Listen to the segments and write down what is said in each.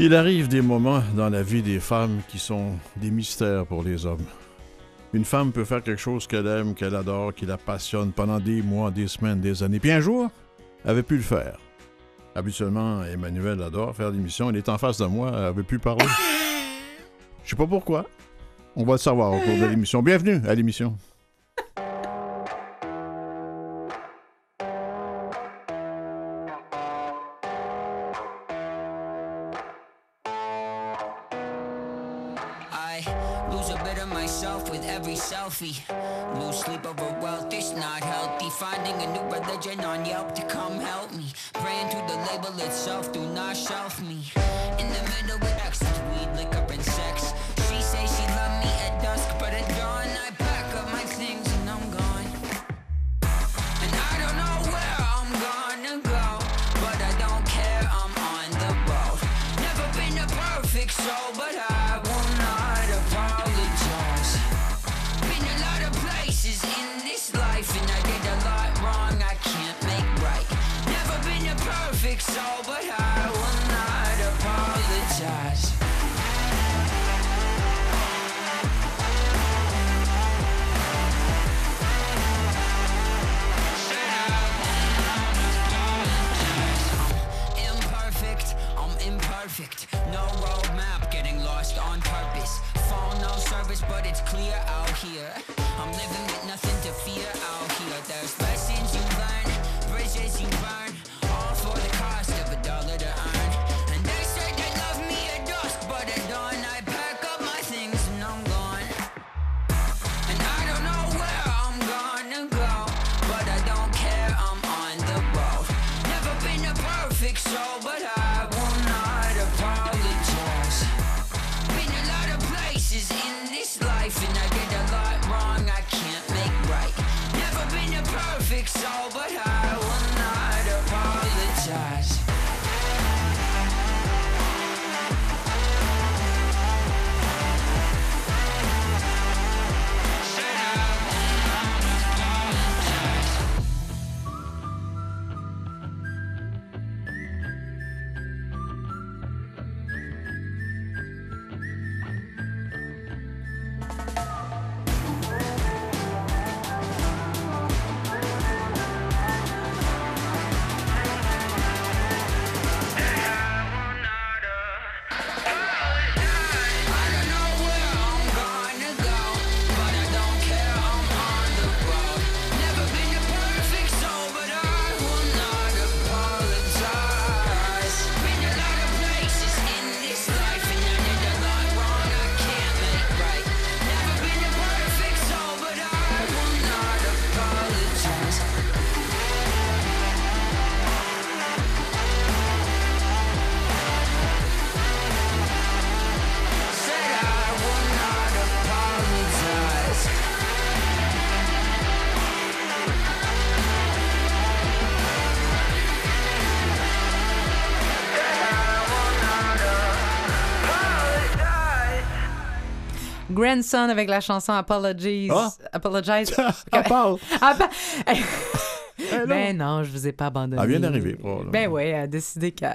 Il arrive des moments dans la vie des femmes qui sont des mystères pour les hommes. Une femme peut faire quelque chose qu'elle aime, qu'elle adore, qui la passionne pendant des mois, des semaines, des années. Puis un jour, elle avait pu le faire. Habituellement, Emmanuel adore faire l'émission. Il est en face de moi, elle avait pu parler. Je sais pas pourquoi. On va le savoir au cours de l'émission. Bienvenue à l'émission. Imperfect. No roadmap, getting lost on purpose. Phone no service, but it's clear out here. I'm living with nothing to fear out here. There's lessons you learn, bridges you burn, Grandson avec la chanson Apologies. Ah. Apologize. Parle. Ah, ben- Elle, ben non, je vous ai pas abandonné. Elle vient d'arriver, probablement. Ben oui, elle a décidé elle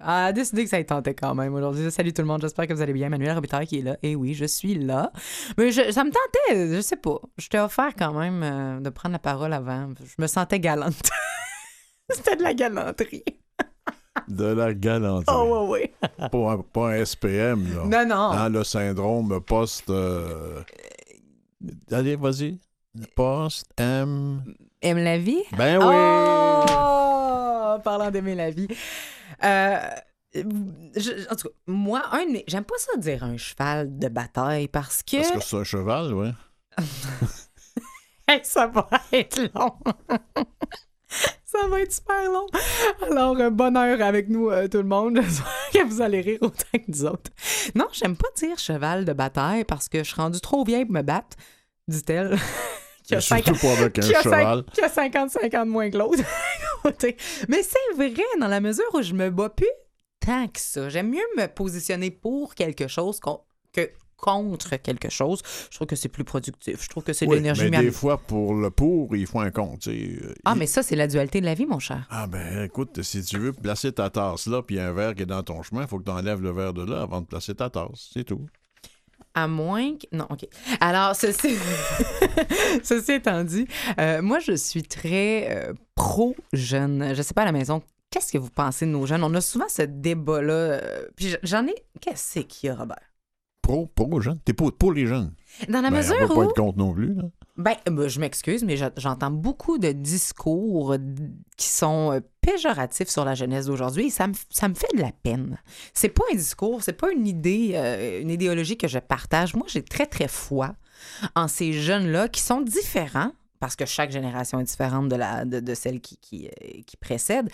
a décidé que ça y tentait quand même aujourd'hui. Salut tout le monde, j'espère que vous allez bien. Manuel Robitaille qui est là. Et oui, je suis là. Mais je- ça me tentait, je sais pas. Je t'ai offert quand même euh, de prendre la parole avant. Je me sentais galante. C'était de la galanterie. De la galanterie. Oh, ouais, ouais. Pas, un, pas un SPM, là. Non, non. Hein, le syndrome post... euh, Allez, vas-y. Post M... Aime la vie? Ben oui! Oh! Parlant d'aimer la vie. Euh, je- en tout cas, moi, un, j'aime pas ça dire un cheval de bataille parce que, Parce que c'est un cheval, oui. Hey, ça va être long. ça va être super long. Alors, euh, bonne heure avec nous, euh, tout le monde. J'espère que vous allez rire autant que nous autres. Non, j'aime pas dire cheval de bataille parce que je suis rendue trop vieille pour me battre, dit-elle. Qui a pas avec un qui a, cinq- cheval. qui a 50-50 moins que l'autre. Mais c'est vrai, dans la mesure où je me bats plus tant que ça. J'aime mieux me positionner pour quelque chose qu'on- que contre quelque chose. Je trouve que c'est plus productif. Je trouve que c'est Oui, l'énergie mais des fois, pour le pour, il faut un sais. Euh, Ah, il- mais ça, c'est la dualité de la vie, mon cher. Ah, ben écoute, si tu veux placer ta tasse là, puis un verre qui est dans ton chemin, il faut que tu enlèves le verre de là avant de placer ta tasse. C'est tout. À moins que. Non, OK. Alors, ceci, ceci étant dit, euh, moi, je suis très euh, pro-jeune. Je sais pas à la maison. Qu'est-ce que vous pensez de nos jeunes? On a souvent ce débat-là. puis j'en ai. Qu'est-ce qu'il y a, Robert? Pro, pro jeunes. T'es pour, pour les jeunes. Dans la Ben, mesure on va où. pas être contre non plus. Là. Ben, ben, je m'excuse, mais j'entends beaucoup de discours euh, qui sont euh, péjoratifs sur la jeunesse d'aujourd'hui et ça me, ça me fait de la peine. C'est pas un discours, c'est pas une idée, euh, une idéologie que je partage. Moi, j'ai très, très foi en ces jeunes-là qui sont différents parce que chaque génération est différente de, la, de, de celle qui, qui, euh, qui précède.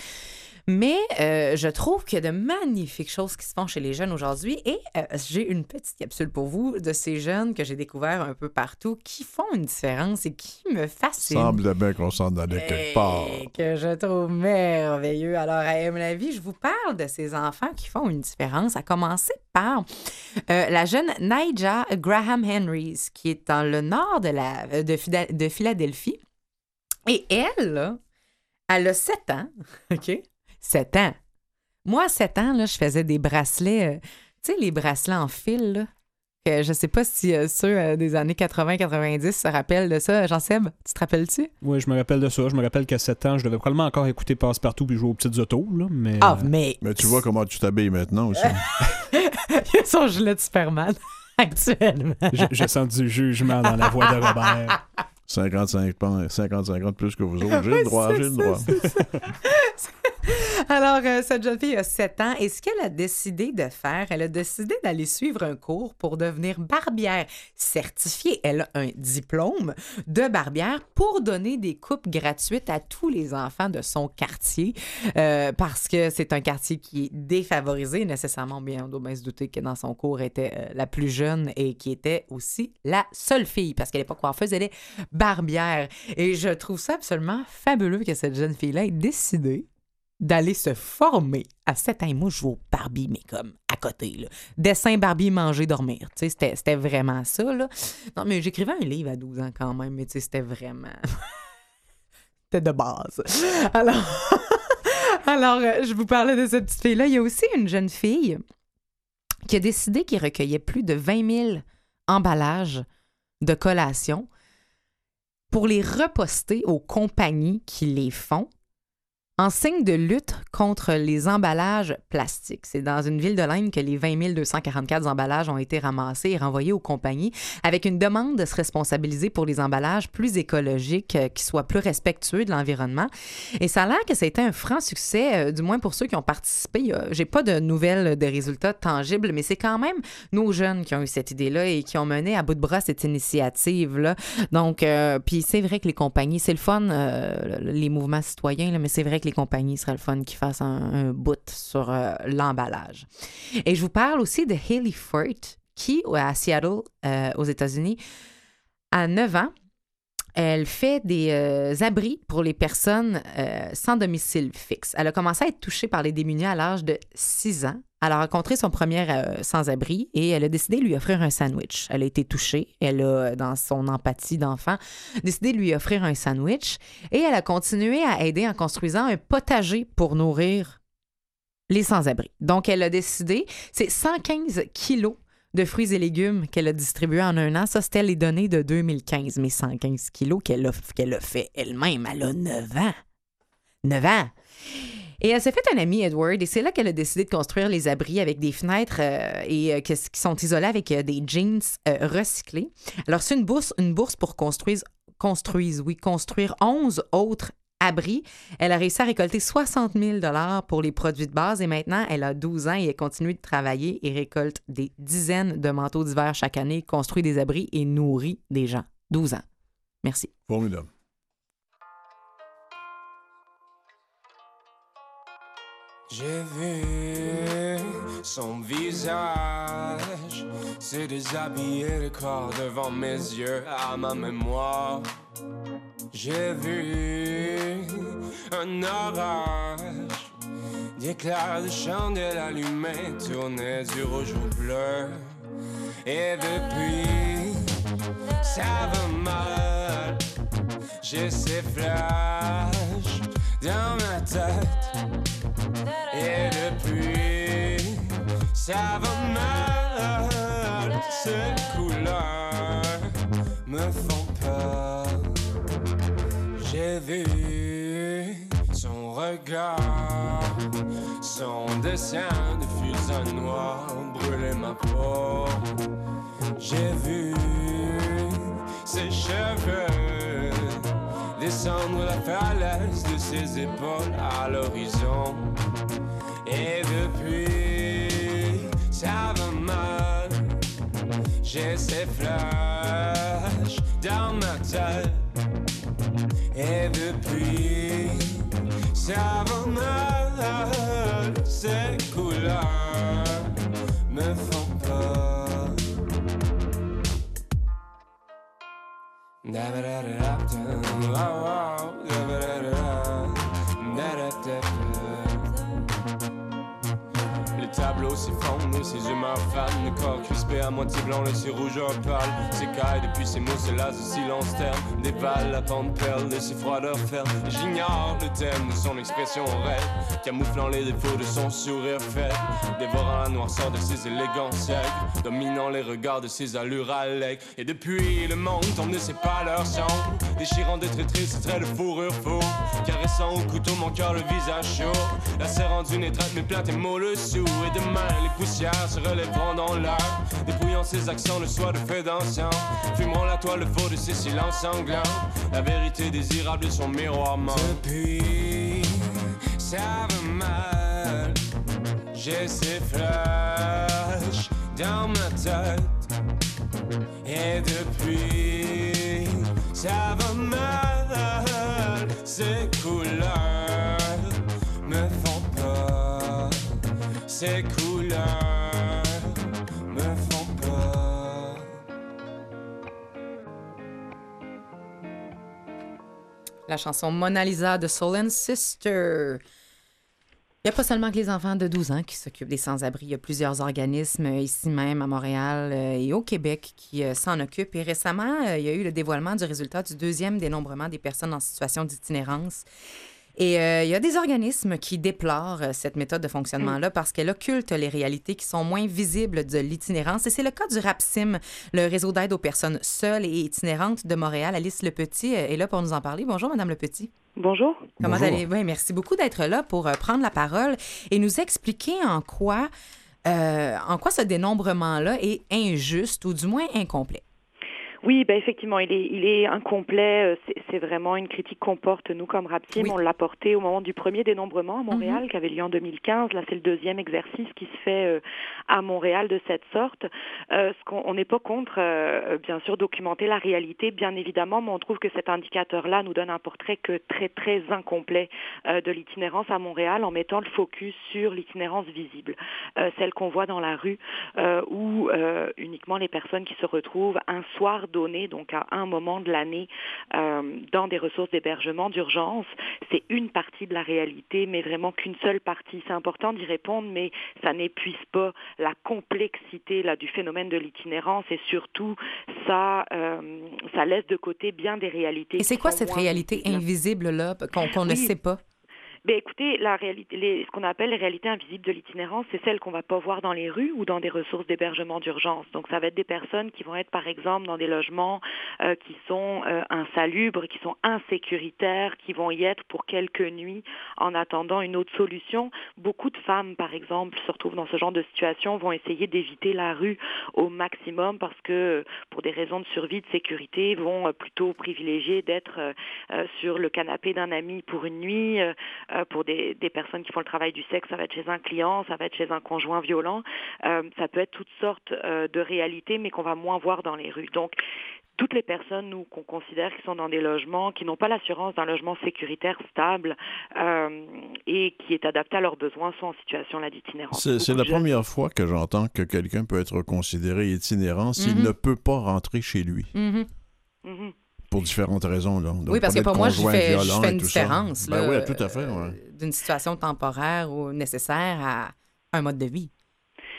Mais euh, je trouve qu'il y a de magnifiques choses qui se font chez les jeunes aujourd'hui et euh, j'ai une petite capsule pour vous de ces jeunes que j'ai découverts un peu partout qui font une différence et qui me fascinent. Semble bien qu'on s'en allait quelque part. Que je trouve merveilleux. Alors, à mon avis, je vous parle de ces enfants qui font une différence, à commencer par euh, la jeune Nija Graham Henrys, qui est dans le nord de, la, de, Phila- de Philadelphie. Et elle, là, elle a 7 ans, OK? 7 ans. Moi, à 7 ans, là, je faisais des bracelets, euh, tu sais, les bracelets en fil, là. que je sais pas si euh, ceux euh, des années 80-90 se rappellent de ça. Jean-Seb, tu te rappelles-tu? Oui, je me rappelle de ça. Je me rappelle qu'à 7 ans, je devais probablement encore écouter Passe-Partout puis jouer aux petites autos, là, mais... Ah, euh, mais... Mais tu vois comment tu t'habilles maintenant aussi. Il a son gilet de Superman actuellement. je, je sens du jugement dans la voix de Robert. 55 points, 50-50 plus que vous autres. J'ai le droit, j'ai le ça, droit. Alors, euh, cette jeune fille a 7 ans et ce qu'elle a décidé de faire, elle a décidé d'aller suivre un cours pour devenir barbière certifiée. Elle a un diplôme de barbière pour donner des coupes gratuites à tous les enfants de son quartier euh, parce que c'est un quartier qui est défavorisé. Nécessairement, bien, on doit bien se douter que dans son cours était euh, la plus jeune et qui était aussi la seule fille parce qu'à l'époque, coiffeuse, elle est barbière. Et je trouve ça absolument fabuleux que cette jeune fille-là ait décidé d'aller se former à 7 ans. Moi, Barbie, mais comme à côté. Là. Dessin, Barbie, manger, dormir. C'était, vraiment ça. Là. Non, mais j'écrivais un livre à 12 ans quand même, mais c'était vraiment... c'était de base. Alors, Alors euh, je vous parlais de cette petite fille-là. Il y a aussi une jeune fille qui a décidé qu'il recueillait plus de 20 000 emballages de collations pour les reposter aux compagnies qui les font en signe de lutte contre les emballages plastiques. C'est dans une ville de l'Inde que les 20 244 emballages ont été ramassés et renvoyés aux compagnies avec une demande de se responsabiliser pour les emballages plus écologiques, euh, qui soient plus respectueux de l'environnement. Et ça a l'air que ça a été un franc succès, euh, du moins pour ceux qui ont participé. J'ai pas de nouvelles de résultats tangibles, mais c'est quand même nos jeunes qui ont eu cette idée-là et qui ont mené à bout de bras cette initiative-là. Donc, euh, puis c'est vrai que les compagnies, c'est le fun, les mouvements citoyens, là, mais c'est vrai que les compagnies seraient le fun qu'ils fassent un, un bout sur euh, l'emballage. Et je vous parle aussi de Haley Furt, qui, à Seattle, euh, aux États-Unis, à 9 ans, elle fait des euh, abris pour les personnes euh, sans domicile fixe. Elle a commencé à être touchée par les démunis à l'âge de 6 ans. Elle a rencontré son premier euh, sans-abri et elle a décidé de lui offrir un sandwich. Elle a été touchée. Elle a, dans son empathie d'enfant, décidé de lui offrir un sandwich et elle a continué à aider en construisant un potager pour nourrir les sans-abri. Donc, elle a décidé, c'est 115 kilos de fruits et légumes qu'elle a distribués en un an. Ça, c'était les données de 2015, mais 115 kilos qu'elle a, qu'elle a fait elle-même. Elle a 9 ans. 9 ans. Et elle s'est fait un ami, Edward, et c'est là qu'elle a décidé de construire les abris avec des fenêtres euh, et euh, qui sont isolés avec euh, des jeans recyclés. Alors, c'est une bourse, une bourse pour construire, construise, oui, construire 11 autres abris. Elle a réussi à récolter 60 000 pour les produits de base et maintenant, elle a 12 ans et elle continue de travailler et récolte des dizaines de manteaux d'hiver chaque année, construit des abris et nourrit des gens. 12 ans. Merci. Formidable. J'ai vu son visage se déshabiller le corps devant mes yeux à ma mémoire. J'ai vu un orage, d'éclairs de chandelles allumées tourner du rouge au bleu. Et depuis, ça va mal. J'ai ces flashs dans ma tête. Et depuis, ça va mal. Ces couleurs me font peur. J'ai vu son regard, son dessin de fusain noir brûler ma peau. J'ai vu ses cheveux descendre la falaise de ses épaules à l'horizon. Et depuis, ça va mal. J'ai ces flashs dans ma tête. Et depuis, ça va mal. Ces couleurs me font peur. Da-ba-da-da-da-da, oh, oh, da-ba-da-da-da, da-da-da-da. Tableaux s'effondrent, ses yeux m'affanent, le corps crispé à moitié blanc, le cire rouge pâle s'écaille depuis ses mots, c'est là de silence terne, dévale la pente perle de ses froideurs fermes. J'ignore le thème de son expression rêve, camouflant les défauts de son sourire faible, dévorant la noirceur de ses élégants siècles, dominant les regards de ses allures alecques. Et depuis le monde tombe de ses pâleurs sombres, déchirant des traits tristes, ses traits de fourrure faux, caressant au couteau mon cœur le visage chaud, la serrant d'une étreinte mes plaintes et mots le sous. Et demain les poussières se relèveront dans l'air, dépouillant ses accents de soie de feu d'ancien, fumant la toile faux de ses silences sanglants, la vérité désirable de son miroir mort. Depuis, ça va mal. J'ai ces flashs dans ma tête. Et depuis, ça va mal. Ces couleurs La chanson Mona Lisa de Soul and Sister. Il n'y a pas seulement que les enfants de 12 ans qui s'occupent des sans-abri. Il y a plusieurs organismes euh, ici même à Montréal euh, et au Québec qui euh, s'en occupent. Et récemment, il y a eu le dévoilement du résultat du deuxième dénombrement des personnes en situation d'itinérance. Et euh, il y a des organismes qui déplorent euh, cette méthode de fonctionnement-là parce qu'elle occulte les réalités qui sont moins visibles de l'itinérance. Et c'est le cas du RAPSIM, le réseau d'aide aux personnes seules et itinérantes de Montréal. Alice Lepetit euh, est là pour nous en parler. Bonjour, Madame Lepetit. Bonjour. Comment Bonjour. allez-vous? Oui, merci beaucoup d'être là pour euh, prendre la parole et nous expliquer en quoi, euh, en quoi ce dénombrement-là est injuste ou du moins incomplet. Oui, ben effectivement, il est, il est incomplet. Euh, C'est vraiment une critique qu'on porte, nous, comme Rapsim. Oui. On l'a porté au moment du premier dénombrement à Montréal, qui avait lieu en 2015. Là, c'est le deuxième exercice qui se fait euh, à Montréal de cette sorte. Euh, ce qu'on- on n'est pas contre, euh, bien sûr, documenter la réalité, bien évidemment, mais on trouve que cet indicateur-là nous donne un portrait que très, très incomplet euh, de l'itinérance à Montréal en mettant le focus sur l'itinérance visible, euh, celle qu'on voit dans la rue, euh, où euh, uniquement les personnes qui se retrouvent un soir donné, donc à un moment de l'année, euh, dans des ressources d'hébergement d'urgence. C'est une partie de la réalité, mais vraiment qu'une seule partie. C'est important d'y répondre, mais ça n'épuise pas la complexité là, du phénomène de l'itinérance et surtout, ça, euh, ça laisse de côté bien des réalités. Et c'est quoi cette réalité invisible-là qu'on ne sait pas? Ben écoutez, la réalité, les- ce qu'on appelle les réalités invisibles de l'itinérance, c'est celles qu'on va pas voir dans les rues ou dans des ressources d'hébergement d'urgence. Donc ça va être des personnes qui vont être par exemple dans des logements euh, qui sont euh, insalubres, qui sont insécuritaires, qui vont y être pour quelques nuits en attendant une autre solution. Beaucoup de femmes, par exemple, se retrouvent dans ce genre de situation, vont essayer d'éviter la rue au maximum parce que pour des raisons de survie, de sécurité, vont euh, plutôt privilégier d'être euh, euh, sur le canapé d'un ami pour une nuit. Euh, pour des, des personnes qui font le travail du sexe, ça va être chez un client, ça va être chez un conjoint violent. Euh, ça peut être toutes sortes euh, de réalités, mais qu'on va moins voir dans les rues. Donc, toutes les personnes nous qu'on considère qui sont dans des logements qui n'ont pas l'assurance d'un logement sécuritaire stable euh, et qui est adapté à leurs besoins sont en situation d'itinérance. C'est la première fois que j'entends que quelqu'un peut être considéré itinérant s'il Mhm. ne peut pas rentrer chez lui, Mhm. Mhm. Pour différentes raisons. Là. Donc, oui, parce que pour moi, je fais, je une différence Ben oui, tout à fait. euh, ouais. d'une situation temporaire ou nécessaire à un mode de vie.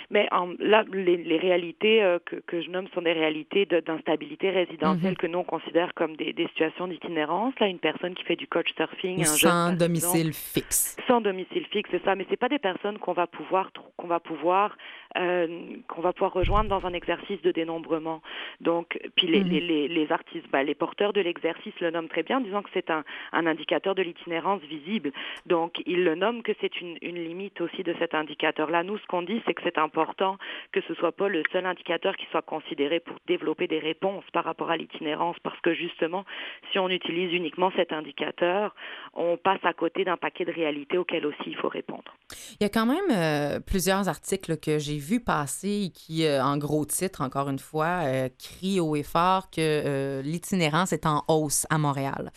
Mais en, là, les, les réalités euh, que, que je nomme sont des réalités de- d'instabilité résidentielle Mhm. que nous on considère comme des, des situations d'itinérance. Là, une personne qui fait du coach surfing, un jeune, Sans domicile fixe. sans domicile fixe, c'est ça. Mais c'est pas des personnes qu'on va pouvoir qu'on va pouvoir qu'on va pouvoir rejoindre dans un exercice de dénombrement. Donc, puis les, Mhm. les, les, les artistes, bah, les porteurs de l'exercice le nomment très bien, en disant que c'est un, un indicateur de l'itinérance visible. Donc, ils le nomment que c'est une, une limite aussi de cet indicateur-là. Nous, ce qu'on dit, c'est que c'est important que ce soit pas le seul indicateur qui soit considéré pour développer des réponses par rapport à l'itinérance, parce que justement, si on utilise uniquement cet indicateur, on passe à côté d'un paquet de réalités auxquelles aussi il faut répondre. Il y a quand même euh, plusieurs articles que j'ai vus passer qui, euh, en gros titre, encore une fois, euh, crient haut et fort que euh, l'itinérance est en hausse à Montréal.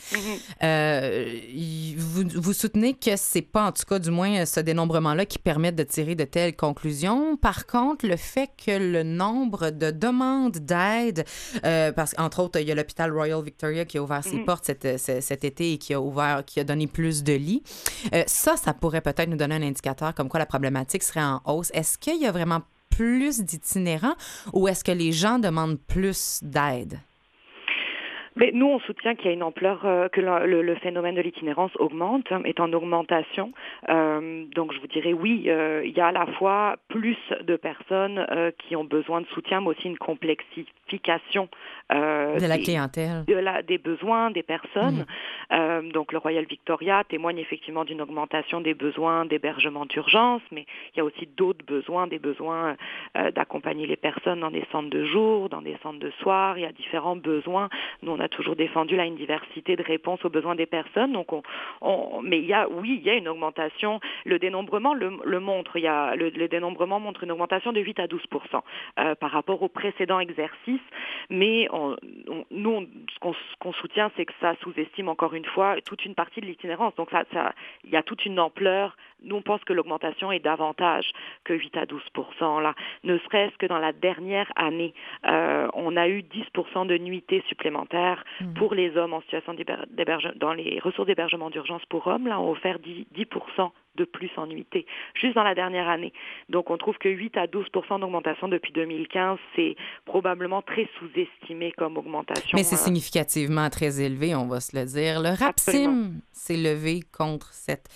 Y- vous, vous soutenez que c'est pas, en tout cas, du moins, ce dénombrement-là qui permet de tirer de telles conclusions. Par contre, le fait que le nombre de demandes d'aide, parce qu'entre autres, il y a l'hôpital Royal Victoria qui a ouvert ses Mhm. portes cet, cet- cet été et qui a ouvert, qui a donné plus de lits. Ça, ça pourrait peut-être nous donner un indicateur comme quoi la problématique serait en hausse. Est-ce qu'il y a vraiment plus d'itinérants ou est-ce que les gens demandent plus d'aide? Mais nous, on soutient qu'il y a une ampleur, euh, que le, le- le phénomène de l'itinérance augmente, hein, est en augmentation. Euh, donc, je vous dirais oui, euh, il y a à la fois plus de personnes euh, qui ont besoin de soutien, mais aussi une complexification euh, De la des- clientèle. de la- des besoins des personnes. Euh, donc le Royal Victoria témoigne effectivement d'une augmentation des besoins d'hébergement d'urgence, mais il y a aussi d'autres besoins, des besoins euh, d'accompagner les personnes dans des centres de jour, dans des centres de soir. Il y a différents besoins. Nous, on a toujours défendu là une diversité de réponses aux besoins des personnes. Donc, on, on- mais il y a, oui, il y a une augmentation. Le dénombrement le, montre. Y a, le, dénombrement montre une augmentation de 8 à 12% euh, par rapport au précédent exercice. Mais nous, ce qu'on soutient, c'est que ça sous-estime encore une fois toute une partie de l'itinérance. Donc, il y a toute une ampleur. Nous, on pense que l'augmentation est davantage que 8 à 12 là. Ne serait-ce que dans la dernière année, euh, on a eu 10% de nuitées supplémentaires pour les hommes en situation d'héber- d'héberge- dans les ressources d'hébergement d'urgence pour hommes. Là, on a offert 10, 10 de plus en nuitées, juste dans la dernière année. Donc, on trouve que 8 à 12 d'augmentation depuis 2015, c'est probablement très sous-estimé comme augmentation. Mais c'est euh, significativement très élevé, on va se le dire. Le. RAPSIM s'est levé contre cette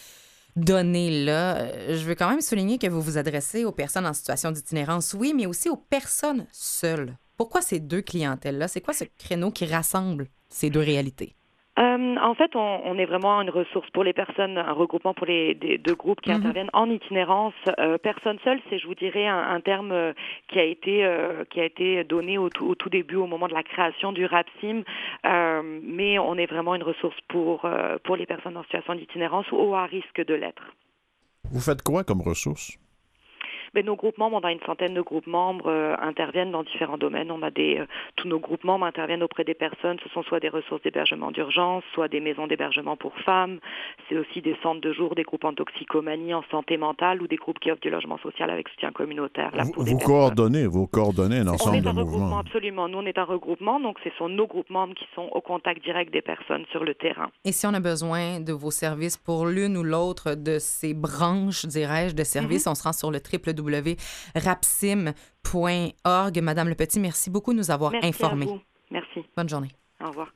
donnée-là. Euh, Je veux quand même souligner que vous vous adressez aux personnes en situation d'itinérance, oui, mais aussi aux personnes seules. Pourquoi ces deux clientèles-là? C'est quoi ce créneau qui rassemble ces deux réalités? Euh, en fait, on, on est vraiment une ressource pour les personnes, un regroupement pour les des- deux groupes qui Mhm. interviennent en itinérance. Euh, personne seule, c'est, je vous dirais, un, un terme euh, qui a été euh, qui a été donné au tout, au tout début, au moment de la création du RAPSIM. Euh, mais on est vraiment une ressource pour euh, pour les personnes en situation d'itinérance ou à risque de l'être. Vous faites quoi comme ressources? Ben, nos groupes membres, on a une centaine de groupes membres, euh, interviennent dans différents domaines. On a des, euh, tous nos groupes membres interviennent auprès des personnes. Ce sont soit des ressources d'hébergement d'urgence, soit des maisons d'hébergement pour femmes. C'est aussi des centres de jour, des groupes en toxicomanie, en santé mentale ou des groupes qui offrent du logement social avec soutien communautaire. Là, Vous, coordonnez, vous coordonnez un On ensemble est de un regroupement, mouvements. absolument. Nous, on est un regroupement, donc ce sont nos groupes membres qui sont au contact direct des personnes sur le terrain. Et si on a besoin de vos services pour l'une ou l'autre de ces branches, dirais-je, de services, on se rend sur le www.rapsim.org. Madame Le Petit, merci beaucoup de nous avoir Merci informés. à vous. Merci. Bonne journée. Au revoir.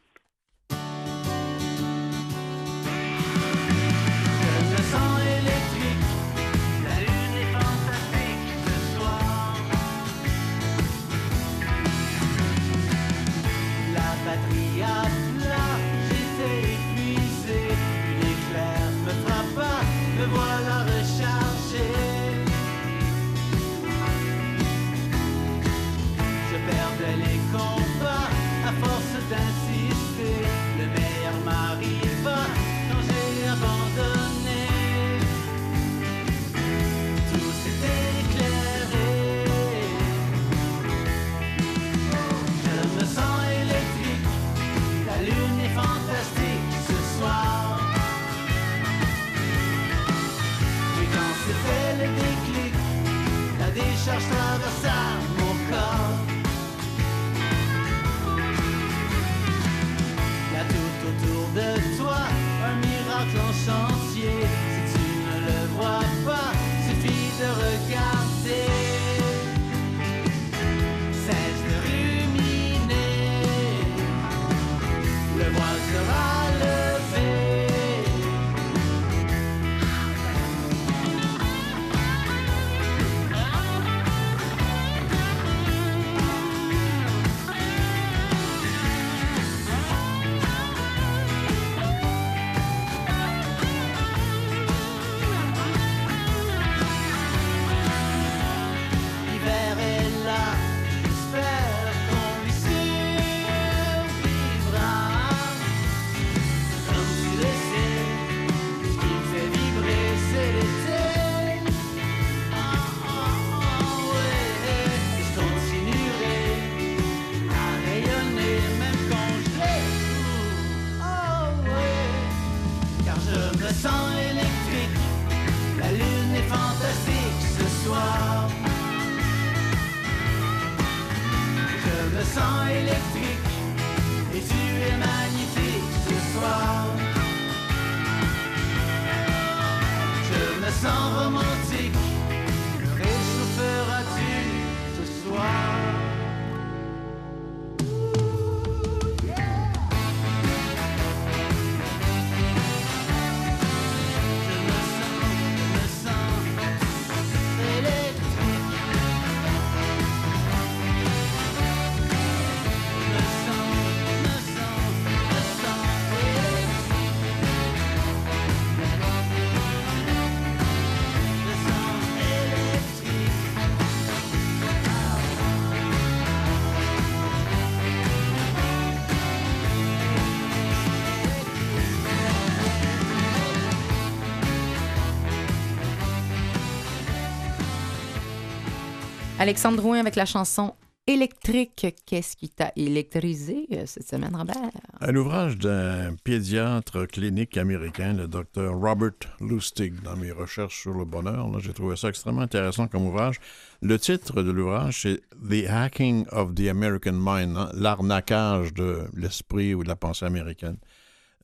Alexandre Drouin avec la chanson Électrique. Qu'est-ce qui t'a électrisé euh, cette semaine, Robert? Un ouvrage d'un pédiatre clinique américain, le docteur Robert Lustig, dans mes recherches sur le bonheur. J'ai trouvé ça extrêmement intéressant comme ouvrage. Le titre de l'ouvrage, c'est The Hacking of the American Mind, hein, l'arnaquage de l'esprit ou de la pensée américaine.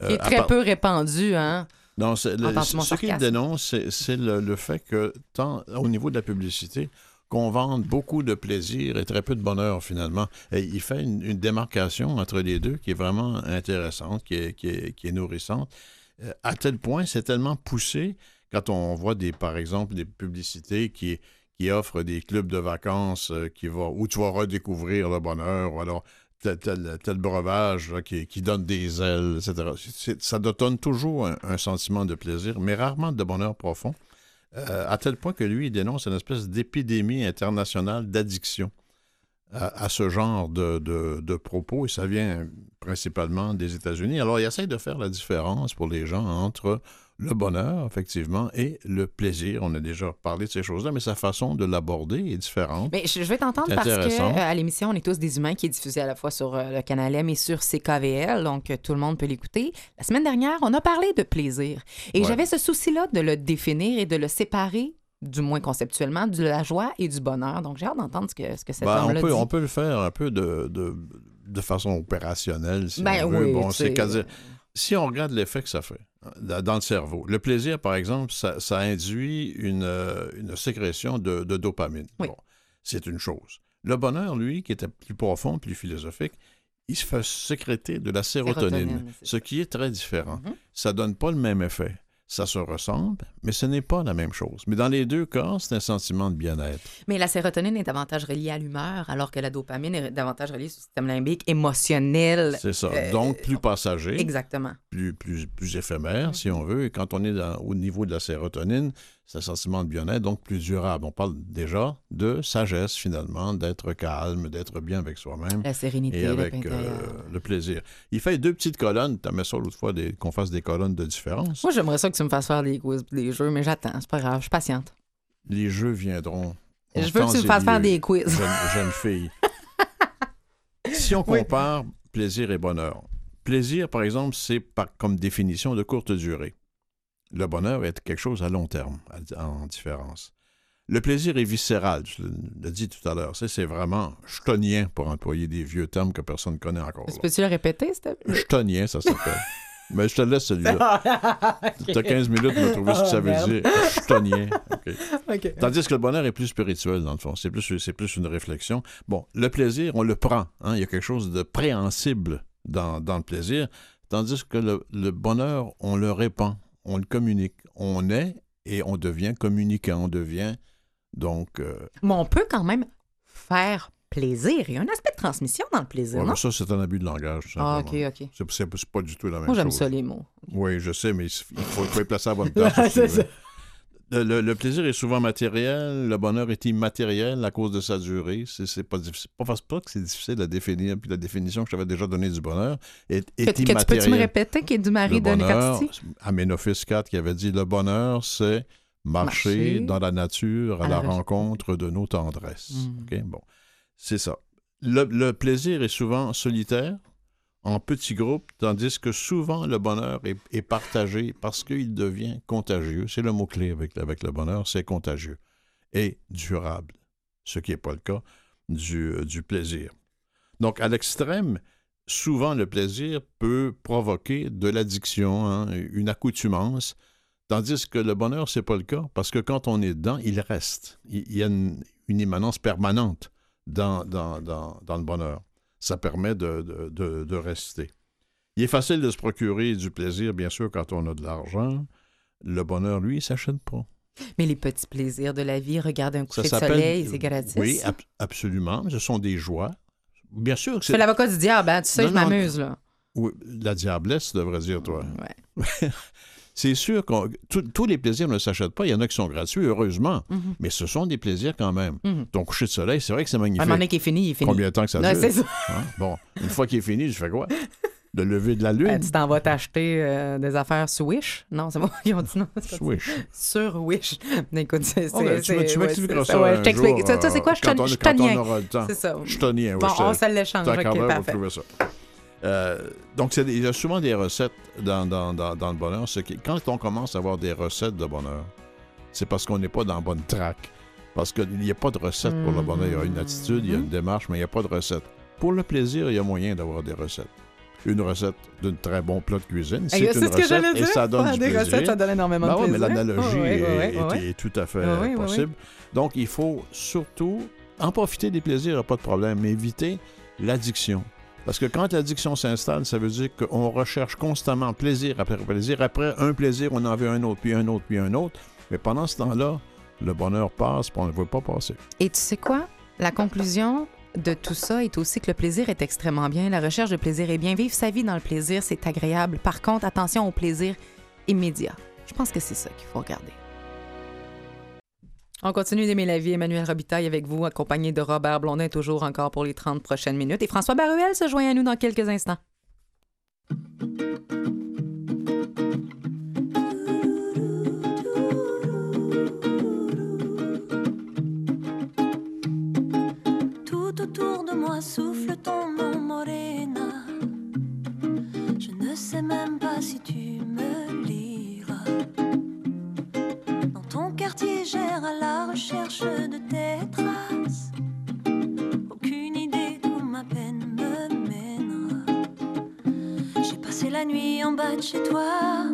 Qui est Euh, très part- peu répandu, hein? non, le- ce qu'il dénonce, c'est- c'est le, le fait que, tant au niveau de la publicité, qu'on vende beaucoup de plaisir et très peu de bonheur, finalement. Et il fait une, démarcation entre les deux qui est vraiment intéressante, qui est, nourrissante. Euh, à tel point, c'est tellement poussé quand on voit, des, par exemple, des publicités qui, qui offrent des clubs de vacances euh, qui où tu vas redécouvrir le bonheur, ou alors tel, tel, tel breuvage qui, qui donne des ailes, etc. Ça donne toujours un sentiment de plaisir, mais rarement de bonheur profond, euh, à tel point que lui, il dénonce une espèce d'épidémie internationale d'addiction à, ce genre de propos, et ça vient principalement des États-Unis. Alors, il essaie de faire la différence pour les gens entre le bonheur, effectivement, et le plaisir. On a déjà parlé de ces choses-là, mais sa façon de l'aborder est différente. Mais je, je vais t'entendre parce que euh, à l'émission On est tous des humains qui est diffusée à la fois sur euh, le canal M et sur CKVL, donc euh, tout le monde peut l'écouter. La semaine dernière, on a parlé de plaisir. Et Ouais. j'avais ce souci-là de le définir et de le séparer, du moins conceptuellement, de la joie et du bonheur. Donc j'ai hâte d'entendre ce que, ce que cet Ben, on, homme-là on peut le faire un peu de, de, de façon opérationnelle, si Ben on veut. oui, bon, c'est si on regarde l'effet que ça fait dans le cerveau, le plaisir, par exemple, ça, ça induit une, euh, une sécrétion de, de dopamine. Oui. Bon, c'est une chose. Le bonheur, lui, qui était plus profond, plus philosophique, il se fait sécréter de la sérotonine, ce qui est très différent. Mhm. Ça donne pas le même effet. Ça se ressemble, mais ce n'est pas la même chose. Mais dans les deux cas, c'est un sentiment de bien-être. Mais la sérotonine est davantage reliée à l'humeur, alors que la dopamine est davantage reliée au système limbique émotionnel. C'est ça. Euh, Donc, plus passager. Exactement. plus, plus, plus éphémère, si on veut. Et quand on est dans- au niveau de la sérotonine, c'est un sentiment de bien-être, donc plus durable. On parle déjà de sagesse, finalement, d'être calme, d'être bien avec soi-même La sérénité, et avec euh, le plaisir. Il fait deux petites colonnes. Tu aimais ça l'autre fois, qu'on fasse des colonnes de différence? Moi, j'aimerais ça que tu me fasses faire des quiz, des jeux, mais j'attends. C'est pas grave, je suis patiente. Les jeux viendront. Je veux que tu me fasses faire des quiz. Jeune, jeune fille. si on compare plaisir et bonheur, plaisir, par exemple, c'est comme définition de courte durée. Le bonheur est quelque chose à long terme, en différence. Le plaisir est viscéral, je l'ai dit tout à l'heure. Ça, C'est vraiment chtonien, pour employer des vieux termes que personne ne connaît encore. Peux-tu le répéter, s'il te plaît? Chtonien, ça s'appelle. Mais je te laisse celui-là. Tu as 15 minutes pour trouver ce que ça Oh, veut merde. dire. Chtonien. Tandis que le bonheur est plus spirituel, dans le fond. C'est plus, c'est plus une réflexion. Bon, le plaisir, on le prend. hein. Il y a quelque chose de préhensible dans, dans le plaisir. Tandis que le, le bonheur, on le répand, on le communique. On est et on devient communicant. On devient donc. euh, Mais on peut quand même faire plaisir. Il y a un aspect de transmission dans le plaisir, ouais, non? ça, c'est un abus de langage. Ah, OK. OK. C'est, pas du tout la même Moi, j'aime chose. ça, les mots. Oui, je sais, mais il faut, il faut les placer à la bonne place. Le, le- plaisir est souvent matériel, le bonheur est immatériel à cause de sa durée. C'est, c'est pas difficile. Pas, pas que c'est difficile à définir, puis la définition que je t'avais déjà donnée du bonheur est, est Que, que tu peux-tu me répéter qui est du mari Le de bonheur? Aménophis IV qui avait dit le bonheur, c'est marcher, Marcher dans la nature à, à la rencontre de nos tendresses. OK? Bon, c'est ça. Le, le plaisir est souvent solitaire, en petits groupes, tandis que souvent le bonheur est, partagé parce qu'il devient contagieux. C'est le mot-clé avec, avec le bonheur, c'est contagieux et durable, ce qui n'est pas le cas du, du plaisir. Donc, à l'extrême, souvent le plaisir peut provoquer de l'addiction, hein, une accoutumance, tandis que le bonheur, c'est pas le cas, parce que quand on est dedans, il reste. Il y a une, une permanente dans le bonheur. Ça permet de, de, de- de rester. Il est facile de se procurer du plaisir, bien sûr, quand on a de l'argent. Le bonheur, lui, il s'achète pas. Mais les petits plaisirs de la vie, regarder un coucher de soleil, c'est gratis. Oui, ab- absolument. Ce sont des joies. Bien sûr que c'est... l'avocat du diable, hein, tu sais, Non, je m'amuse, là. Oui, la diablesse, devrais dire, toi. Ouais. C'est sûr que tous les plaisirs ne s'achètent pas. Il y en a qui sont gratuits, heureusement. Mhm. Mais ce sont des plaisirs quand même. Mhm. Ton coucher de soleil, c'est vrai que c'est Un magnifique. moment donné qui est fini, il est fini. Combien de temps que ça Ouais, dure? c'est ça. Hein? Bon, une fois qu'il est fini, je fais quoi? Le lever de la lune? Ben, tu t'en vas t'acheter euh, des affaires sur Wish? Non, c'est moi qui ont dit non. ça. Swish. Sur Wish. Écoute, c'est. Oh, ben, tu m'expliqueras ça. ouais, un je t'explique. Ça, c'est quoi? euh, Je t'en- on- je t'en. C'est ça. Je te niais, oui, Bon, on se l'échange. Ok, parfait. trouver ça. Euh, donc, c'est il y a souvent des recettes dans, dans, dans, dans le bonheur. Quand on commence à avoir des recettes de bonheur, c'est parce qu'on n'est pas dans la bonne traque. Parce qu'il n'y a pas de recette pour le bonheur. Il y a une attitude, il y a une démarche, mais il n'y a pas de recette. Pour le plaisir, il y a moyen d'avoir des recettes. Une recette d'un très bon plat de cuisine, c'est une ce que recette et dire. ça donne du des plaisir. recettes, ça donne énormément Ben de ouais, mais plaisir. l'analogie ouais, est, ouais, est- ouais. est tout à fait possible. Donc, il faut surtout en profiter des plaisirs, pas de problème, mais éviter l'addiction. Parce que quand l'addiction s'installe, ça veut dire qu'on recherche constamment plaisir après plaisir. Après un plaisir, on en veut un autre, puis un autre, puis un autre. Mais pendant ce temps-là, le bonheur passe, puis on ne le pas passer. Et tu sais quoi? La conclusion de tout ça est aussi que le plaisir est extrêmement bien. La recherche de plaisir est bien. Vivre sa vie dans le plaisir, c'est agréable. Par contre, attention au plaisir immédiat. Je pense que c'est ça qu'il faut regarder. On continue d'aimer la vie. Emmanuel Robitaille avec vous, accompagné de Robert Blondin, toujours encore pour les 30 prochaines minutes. Et François Baruel se joint à nous dans quelques instants. Tout autour de moi souffle ton nom, Morena. Je ne sais même pas si tu recherche de tes traces. Aucune idée d'où ma peine me mènera. J'ai passé la nuit en bas de chez toi,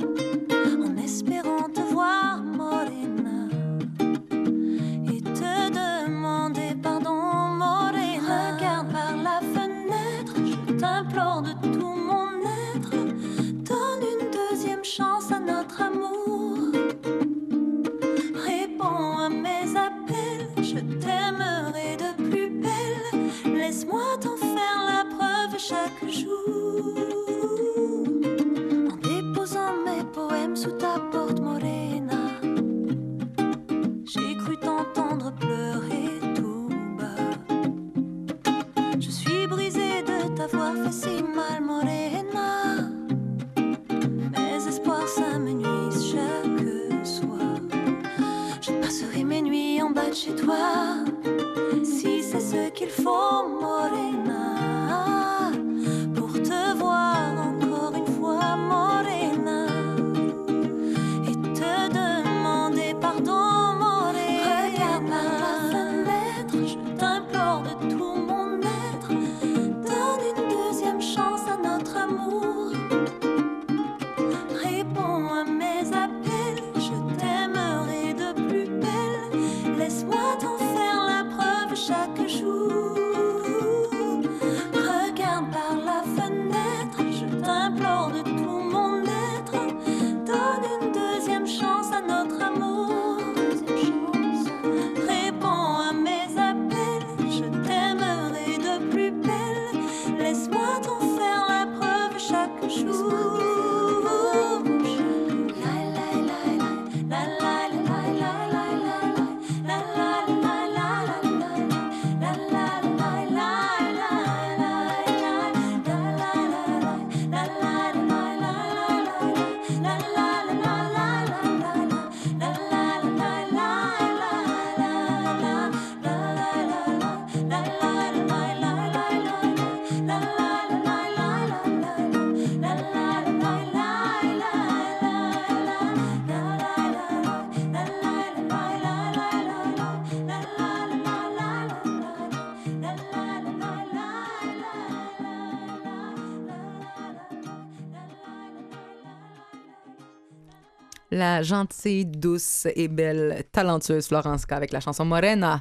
la gentille, douce et belle, talentueuse Florence K avec la chanson Morena.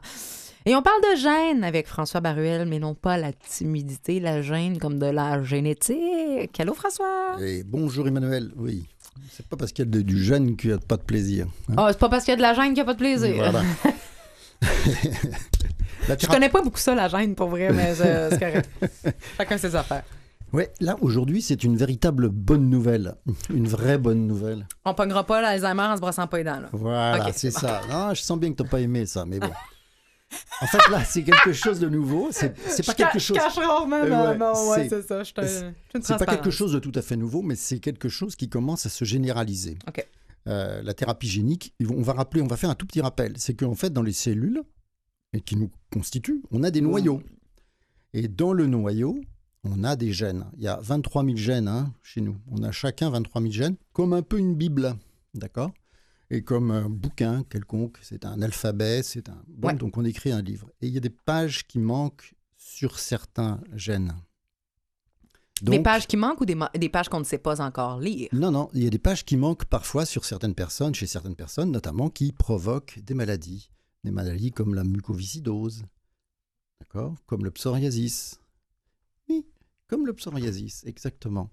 Et on parle de gêne avec François Baruel, mais non pas la timidité, la gêne comme de la génétique. Allô, François? Et bonjour Emmanuel, oui. C'est pas parce qu'il y a de- du jeune qu'il n'y a pas de plaisir. hein? Oh, c'est pas parce qu'il y a de la gêne qu'il n'y a pas de plaisir. Voilà. Je connais pas beaucoup ça, la gêne, pour vrai, mais euh, c'est correct. Chacun ses affaires. Ouais, là aujourd'hui, c'est une véritable bonne nouvelle, une vraie bonne nouvelle. On pognera pas l'Alzheimer en se brossant pas les dents, là. Voilà, c'est ça. Non, je sens bien que t'as pas aimé ça, mais bon. En fait, là, c'est quelque chose de nouveau. C'est pas Je quelque chose. Cache rarement, Euh, ouais, non, ouais, c'est- ça. C'est pas quelque chose de tout à fait nouveau, mais c'est quelque chose qui commence à se généraliser. OK. Euh, la thérapie génique, on va rappeler, on va faire un tout petit rappel. C'est qu'en fait, dans les cellules et qui nous constituent, on a des noyaux. Et dans le noyau, on a des gènes. Il y a 23 000 gènes hein, chez nous. On a chacun 23 000 gènes, comme un peu une Bible. D'accord? Et comme un bouquin quelconque, c'est un alphabet, c'est un. Bon, Ouais. donc on écrit un livre. Et il y a des pages qui manquent sur certains gènes. Des pages qui manquent ou des, des pages qu'on ne sait pas encore lire? non, non, il y a des pages qui manquent parfois sur certaines personnes, chez certaines personnes notamment, qui provoquent des maladies. Des maladies comme la mucoviscidose, d'accord? Comme le psoriasis. Comme le psoriasis, exactement.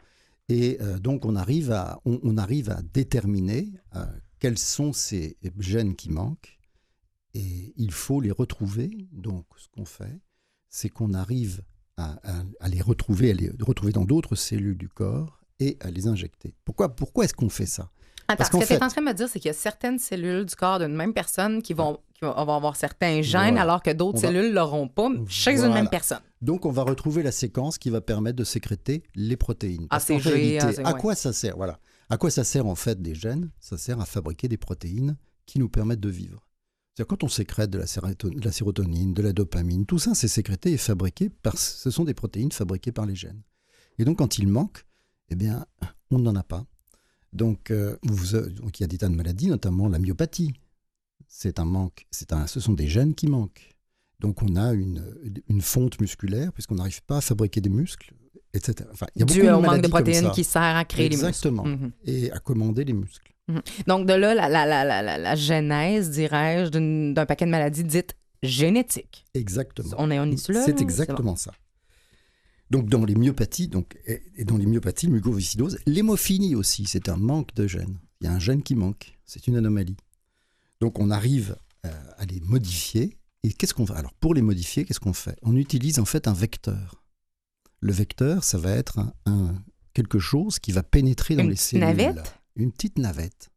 Et euh, donc, on arrive à, on, on arrive à déterminer euh, quels sont ces gènes qui manquent et il faut les retrouver. Donc, ce qu'on fait, c'est qu'on arrive à, à- à les retrouver, à les retrouver dans d'autres cellules du corps et à les injecter. Pourquoi, pourquoi est-ce qu'on fait ça? Attends, Parce que tu es en train de me dire, c'est qu'il y a certaines cellules du corps d'une même personne qui vont, vont avoir certains gènes, Voilà. alors que d'autres va- cellules ne l'auront pas chez une Voilà. même personne. Donc, on va retrouver la séquence qui va permettre de sécréter les protéines. Parce ACG, réalité, à quoi ça sert? Voilà. À quoi ça sert en fait des gènes? Ça sert à fabriquer des protéines qui nous permettent de vivre. C'est-à-dire quand on sécrète de la, séroto- de la sérotonine, de la dopamine, tout ça c'est sécrété et fabriqué par ce sont des protéines fabriquées par les gènes. Et donc quand il manque, eh bien on n'en a pas. Donc, euh, vous- euh, donc, il y a des tas de maladies, notamment la myopathie. C'est un manque. C'est un, ce sont des gènes qui manquent. Donc on a une, une fonte musculaire puisqu'on n'arrive pas à fabriquer des muscles, etc. Enfin, il y a Dû beaucoup au manque de protéines qui sert à créer Exactement. les muscles. Mhm. et à commander les muscles. Donc, de là, la, la, la, la, la- la genèse, dirais-je, d'un paquet de maladies dites génétiques. Exactement. On est, on est là? C'est bon. exactement ça. Donc dans les myopathies, donc, et dans les myopathies, le mucoviscidose, l'hémophilie aussi, c'est un manque de gène. Il y a un gène qui manque, c'est une anomalie. Donc on arrive euh, à les modifier. Et qu'est-ce qu'on fait? Alors pour les modifier, qu'est-ce qu'on fait? On utilise en fait un vecteur. Le vecteur, ça va être un, un- quelque chose qui va pénétrer dans Une les cellules. navette? Une petite navette.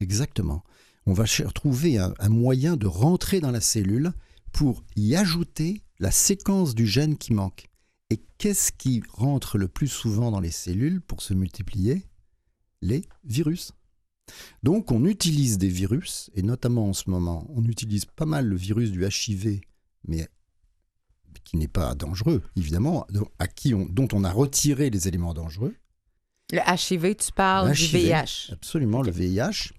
Exactement. On va trouver un, un moyen de rentrer dans la cellule pour y ajouter la séquence du gène qui manque. Et qu'est-ce qui rentre le plus souvent dans les cellules pour se multiplier? Les virus. Donc on utilise des virus, et notamment en ce moment, on utilise pas mal le virus du HIV, mais qui n'est pas dangereux, évidemment, à qui on- dont on a retiré les éléments dangereux. Le HIV, tu parles du VIH. Absolument, le VIH.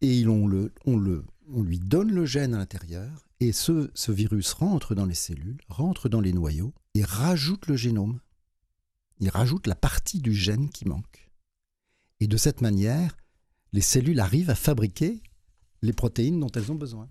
Et on, le, on, le, on lui donne le gène à l'intérieur, et ce, ce virus rentre dans les cellules, rentre dans les noyaux, et rajoute le génome. Il rajoute la partie du gène qui manque. Et de cette manière, les cellules arrivent à fabriquer les protéines dont elles ont besoin.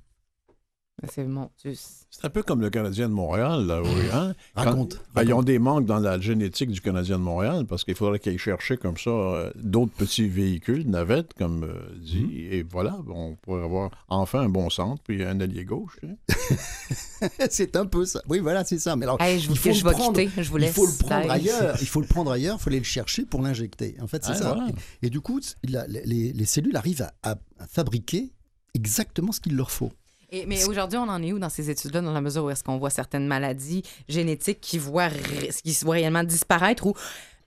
C'est mon. C'est un peu comme le Canadien de Montréal, là, oui, hein? Quand- Raconte. Ben, ils ont raconte. des manques dans la génétique du Canadien de Montréal parce qu'il faudrait qu'ils cherchaient comme ça euh, d'autres petits véhicules, navettes, comme euh, dit. Mhm. Et voilà, on pourrait avoir enfin un bon centre puis un allié gauche. hein? c'est un peu ça. Oui, voilà, c'est ça. Mais alors, Hey, je vous, il faut je le vais prendre- quitter. Je vous il laisse. faut le prendre ailleurs. Il faut le prendre ailleurs. Il faut aller le chercher pour l'injecter. En fait, c'est Ah, ça. voilà. Et, et du coup, la- les, les cellules arrivent à, à- à fabriquer exactement ce qu'il leur faut. Et- mais aujourd'hui, on en est où dans ces études-là, dans la mesure où est-ce qu'on voit certaines maladies génétiques qui voient, qui se voient réellement disparaître ou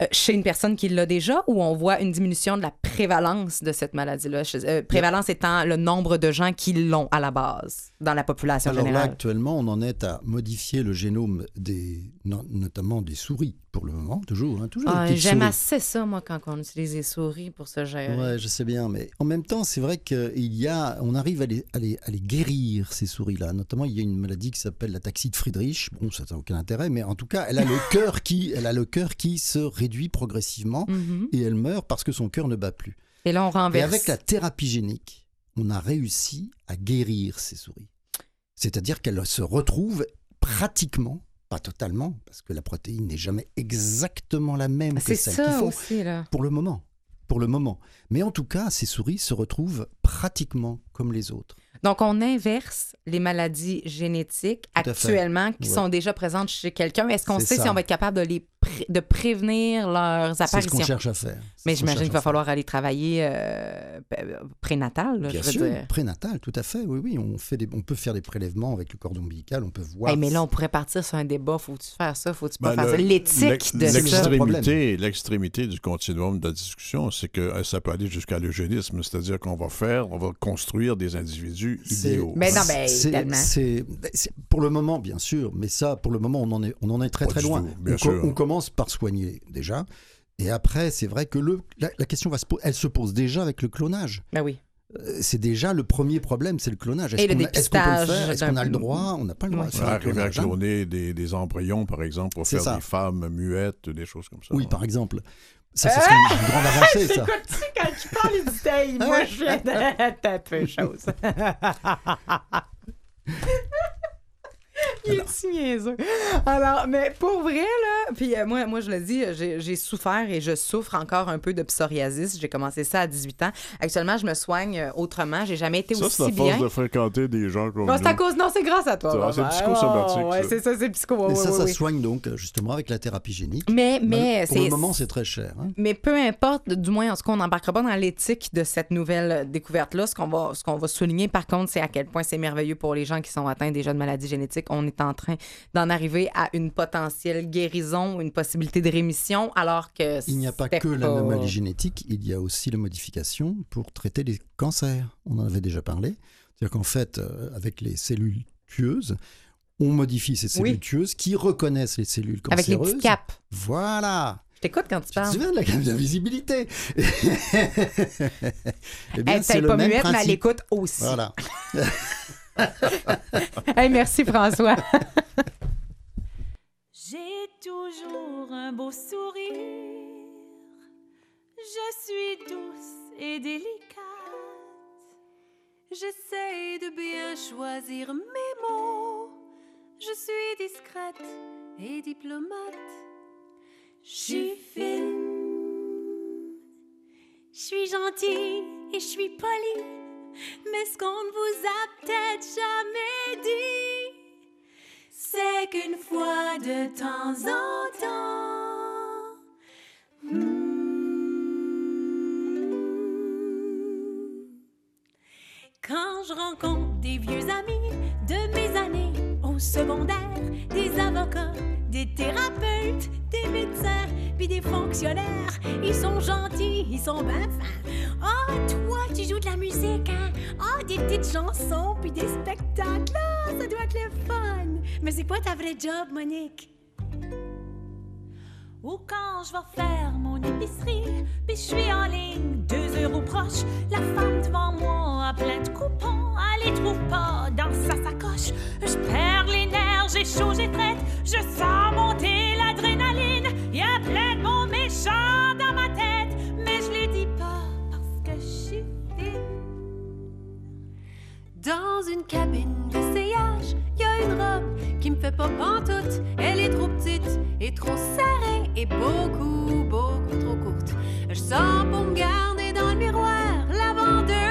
euh, chez une personne qui l'a déjà, ou on voit une diminution de la prévalence de cette maladie-là? Euh, prévalence étant le nombre de gens qui l'ont à la base dans la population Alors là, générale? actuellement, on en est à modifier le génome des, no- notamment des souris, pour le moment, toujours. hein, toujours Ah, J'aime assez ça, moi, quand on utilise les souris pour se gérer. Ouais, je sais bien, mais en même temps, c'est vrai qu'il y a, on arrive à les, à les- à les guérir ces souris-là. Notamment, il y a une maladie qui s'appelle la taxie de Friedrich. Bon, ça n'a aucun intérêt, mais en tout cas, elle a le cœur qui, elle a le cœur qui se réduit progressivement Mhm. et elle meurt parce que son cœur ne bat plus. Et là, on Et renverse. avec la thérapie génique, on a réussi à guérir ces souris. C'est-à-dire qu'elles se retrouvent pratiquement, pas totalement, parce que la protéine n'est jamais exactement la même que C'est celle ça qu'il faut, aussi, là. pour le moment. Pour le moment. Mais en tout cas, ces souris se retrouvent pratiquement comme les autres. Donc, on inverse les maladies génétiques actuellement qui Ouais. sont déjà présentes chez quelqu'un. Est-ce qu'on sait si on va être capable de les pré- de prévenir leurs C'est ce qu'on apparitions? cherche à faire. Mais j'imagine qu'il va falloir aller travailler euh, p- prénatal, là, Bien je veux sûr, dire. prénatal, tout à fait. Oui, oui, on, fait des, on peut faire des prélèvements avec le cordon ombilical, on peut voir. Hey, mais là, on pourrait partir sur un débat. Faut-tu faire ça? Faut-tu pas Ben, faire le- ça? L'éthique de ça. l'extrémité, l'extrémité du continuum de la discussion, c'est que euh, ça peut aller jusqu'à l'eugénisme, c'est-à-dire qu'on va faire, on va construire des individus idéaux. Mais non, ben, C'est- tellement. pour le moment, bien sûr, mais ça, pour le moment, on en est, on en est très Pas très loin. tout, bien on, co- sûr. on commence par soigner déjà, et après, c'est vrai que le, la, la question va se elle se pose déjà avec le clonage. Ben oui. Euh, C'est déjà le premier problème, c'est le clonage. Est-ce qu'on a- est-ce qu'on peut le faire? Est-ce qu'on a le droit? On n'a pas le droit Ouais. de On arriver à hein. cloner des, des embryons, par exemple, pour faire ça. des femmes muettes, des choses comme ça. Oui, par exemple. Ça, ce serait une grande avancée, ça. tu sais, quand tu parles du détail, moi, je viens de taper chose. Il est-tu niaiseux? Alors, mais pour vrai, là, puis euh, moi, moi, je le dis, j'ai souffert et je souffre encore un peu de psoriasis. J'ai commencé ça à 18 ans. Actuellement, je me soigne euh, autrement. J'ai jamais été Ça, aussi c'est à bien. force de fréquenter des gens comme Non, c'est à cause, non, c'est grâce à toi. Ça, c'est psychosomatique, Oh, ouais, ça. c'est ça, c'est psycho. ouais, Mais ça, ouais, ça se soigne donc euh, justement avec la thérapie génique. Mais, mais, pour le c'est. moment, c'est très cher. hein. Mais peu importe, du moins, en tout cas, on n'embarquera pas dans l'éthique de cette nouvelle découverte-là. Ce qu'on va, ce qu'on va souligner, par contre, c'est à quel point c'est merveilleux pour les gens qui sont atteints déjà de maladies génétiques. On est en train d'en arriver à une potentielle guérison, une possibilité de rémission, alors que Il n'y a pas que pas- l'anomalie génétique, il y a aussi la modification pour traiter les cancers. On en avait déjà parlé. C'est-à-dire qu'en fait, euh, avec les cellules tueuses, on modifie ces cellules Oui. tueuses qui reconnaissent les cellules Avec les cancéreuses. capes. Voilà. Je t'écoute quand tu Tu te parles. souviens de la cape d'invisibilité? Eh bien, Elle c'est n'est le pas même muette, mais elle principe. écoute aussi. Voilà. Merci, François. J'ai toujours un beau sourire. Je suis douce et délicate. J'essaie de bien choisir mes mots. Je suis discrète et diplomate. Je suis fine. Je suis gentille et je suis polie. Mais ce qu'on ne vous a peut-être jamais dit, c'est qu'une fois de temps en temps, hmm, quand je rencontre des vieux amis de mes années au des avocats, des thérapeutes, des médecins, puis des fonctionnaires, ils sont gentils, ils sont bien fins. Ah, toi, tu joues de la musique, hein? Ah, des petites chansons, puis des spectacles. Ah, ça doit être le fun. Mais c'est quoi ta vraie job, Monique? Ou quand je vais faire mon épicerie, puis je suis en ligne, deux euros proche, la femme devant moi a plein de coupons, les trouve pas dans sa sacoche. Je perds les nerfs, j'ai chaud, j'ai traite, je sens monter l'adrénaline, y a plein de mots méchants dans ma tête, mais je les dis pas parce que je suis. Dans une cabine d'essayage, y a une robe qui me fait pas pantoute. Elle est trop petite et trop serrée et beaucoup, beaucoup trop courte. Je sors pour me garder dans le miroir la vendeuse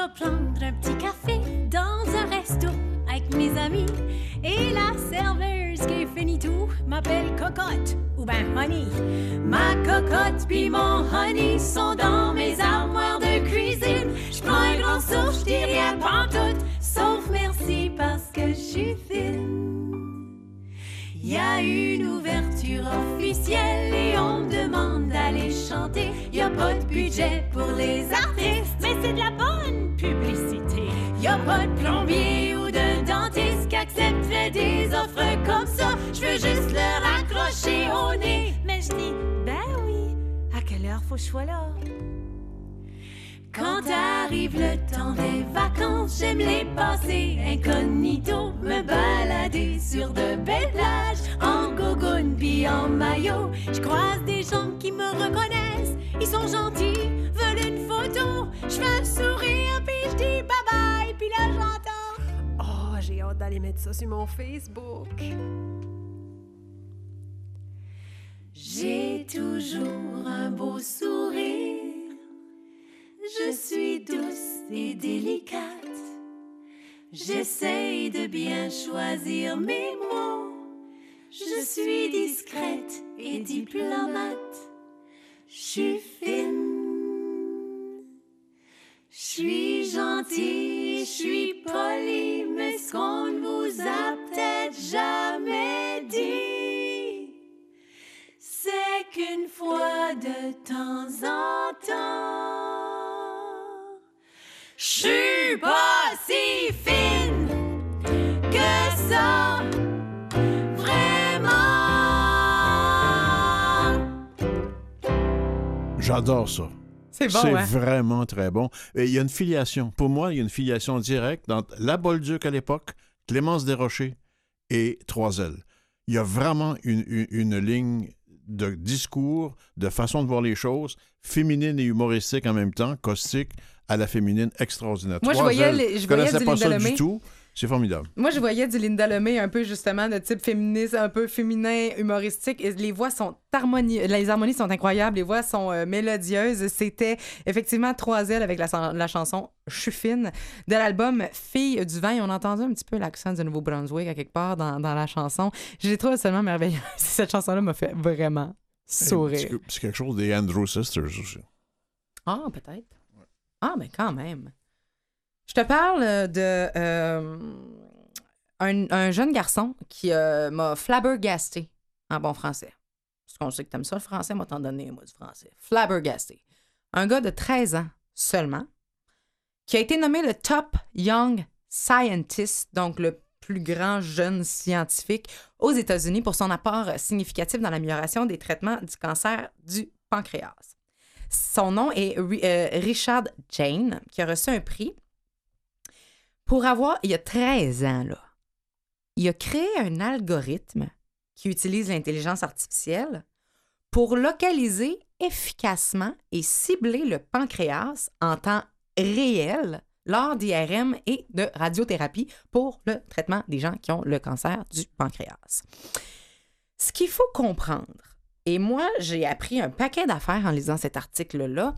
Vais prendre un petit café dans un resto avec mes amis et la serveuse qui finit tout m'appelle cocotte ou ben honey. Ma cocotte puis mon honey sont dans mes armoires de cuisine. Je prends un grand souffle, je dis rien pantoute, sauf merci parce que je suis. Y a une ouverture officielle et on me demande d'aller chanter. Y a pas de budget pour les artistes, mais c'est de la bonne publicité. Y a pas de plombier ou de dentiste qui accepterait des offres comme ça. Je veux juste leur accrocher au nez. Mais je dis, ben oui, à quelle heure faut que je sois là? Quand arrive le temps des vacances, j'aime les passer incognito, me balader sur de belles plages, en gogoune puis en maillot. Je croise des gens qui me reconnaissent, ils sont gentils, veulent une photo. Je fais un sourire puis je dis bye bye, puis là j'entends. Oh, j'ai hâte d'aller mettre ça sur mon Facebook. J'ai toujours un beau sourire. Je suis douce et délicate. J'essaye de bien choisir mes mots. Je suis discrète et diplomate. Je suis fine. Je suis gentille, je suis polie, mais ce qu'on ne vous a peut-être jamais dit, c'est qu'une fois de temps en temps, je suis pas si fine que ça, vraiment. J'adore ça. C'est bon, C'est hein? vraiment très bon. Et il y a une filiation. Pour moi, il y a une filiation directe entre La Bolduc à l'époque, Clémence Desrochers et Troisel. Il y a vraiment une, une- une ligne de discours, de façon de voir les choses, féminine et humoristique en même temps, caustique, à la féminine extraordinaire. Moi, je voyais les- je voyais pas du ça Linda du Lemay. tout. C'est formidable. Moi, je voyais du Linda Lemay un peu justement de type féministe, un peu féminin, humoristique. Et les voix sont harmonieuses, les harmonies sont incroyables, les voix sont euh, mélodieuses. C'était effectivement trois ailes avec la, la chanson Je suis fine de l'album Fille du. Et on a entendu un petit peu l'accent du Nouveau-Brunswick à quelque part dans, dans la chanson. Je l'ai trouvé seulement merveilleuse. Cette chanson-là m'a fait vraiment sourire. C'est c'est quelque chose des Andrew Sisters aussi. Ah, peut-être. Ah, mais quand même. Je te parle euh, de euh, un, un jeune garçon qui euh, m'a flabbergasté en bon français. Parce qu'on sait que t'aimes ça, le français, moi t'en donner, moi, du français. Flabbergasté. Un gars de 13 ans seulement, qui a été nommé le Top Young Scientist, donc le plus grand jeune scientifique aux États-Unis pour son apport significatif dans l'amélioration des traitements du cancer du pancréas. Son nom est euh, Richard Jane, qui a reçu un prix pour avoir, il y a 13 ans, il a créé un algorithme qui utilise l'intelligence artificielle pour localiser efficacement et cibler le pancréas en temps réel lors d'IRM et de radiothérapie pour le traitement des gens qui ont le cancer du pancréas. Ce qu'il faut comprendre, et moi, j'ai appris un paquet d'affaires en lisant cet article-là,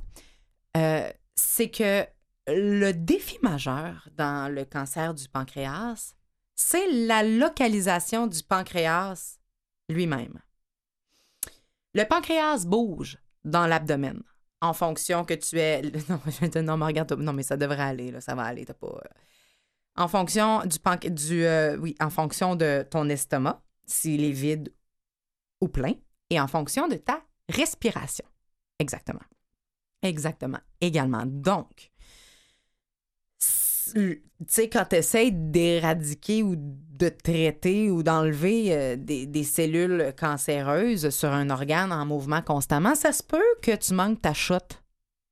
euh, c'est que le défi majeur dans le cancer du pancréas, c'est la localisation du pancréas lui-même. Le pancréas bouge dans l'abdomen en fonction que tu es. Non, je te- non, mais regarde, non, mais ça devrait aller, là, ça va aller, t'as pas. euh. En fonction du, panc- du euh, oui, en fonction de ton estomac, s'il est vide ou plein, et en fonction de ta respiration. Exactement. Exactement. Également. Donc, tu sais, quand tu essaies d'éradiquer ou de traiter ou d'enlever euh, des, des cellules cancéreuses sur un organe en mouvement constamment, ça se peut que tu manques ta shot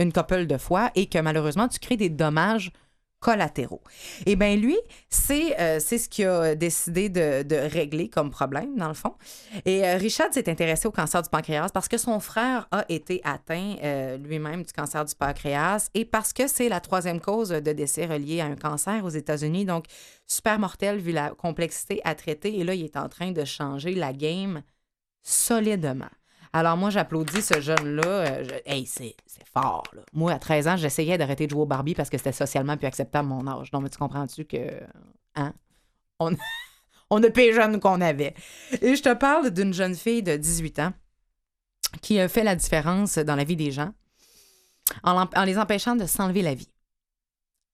une couple de fois et que malheureusement, tu crées des dommages collatéraux. Eh bien, lui, c'est euh, ce qu'il a décidé de, de régler comme problème, dans le fond. Et euh, Richard s'est intéressé au cancer du pancréas parce que son frère a été atteint euh, lui-même du cancer du pancréas et parce que c'est la troisième cause de décès reliée à un cancer aux États-Unis. Donc, super mortel vu la complexité à traiter. Et là, il est en train de changer la game solidement. Alors, moi, j'applaudis ce jeune-là. Euh, Hey, c'est fort. Moi, à 13 ans, j'essayais d'arrêter de jouer au Barbie parce que c'était socialement plus acceptable mon âge. Non, mais tu comprends-tu que. Hein? On, on est plus jeune qu'on avait. Et je te parle d'une jeune fille de 18 ans qui a fait la différence dans la vie des gens en les empêchant de s'enlever la vie.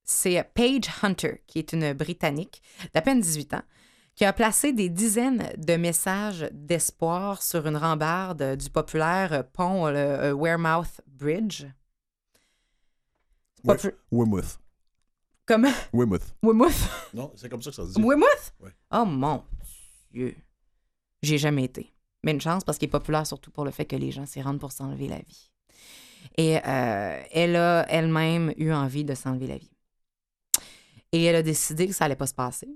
C'est Paige Hunter, qui est une Britannique d'à peine 18 ans, qui a placé des dizaines de messages d'espoir sur une rambarde du populaire pont le euh, Wearmouth Bridge. Popu- Weymouth. Comment? Weymouth. Weymouth? Non, c'est comme ça que ça se dit. Weymouth? Ouais. Oh mon Dieu. J'ai jamais été. Mais une chance parce qu'il est populaire surtout pour le fait que les gens s'y rendent pour s'enlever la vie. Et euh, elle a elle-même eu envie de s'enlever la vie. Et elle a décidé que ça allait pas se passer.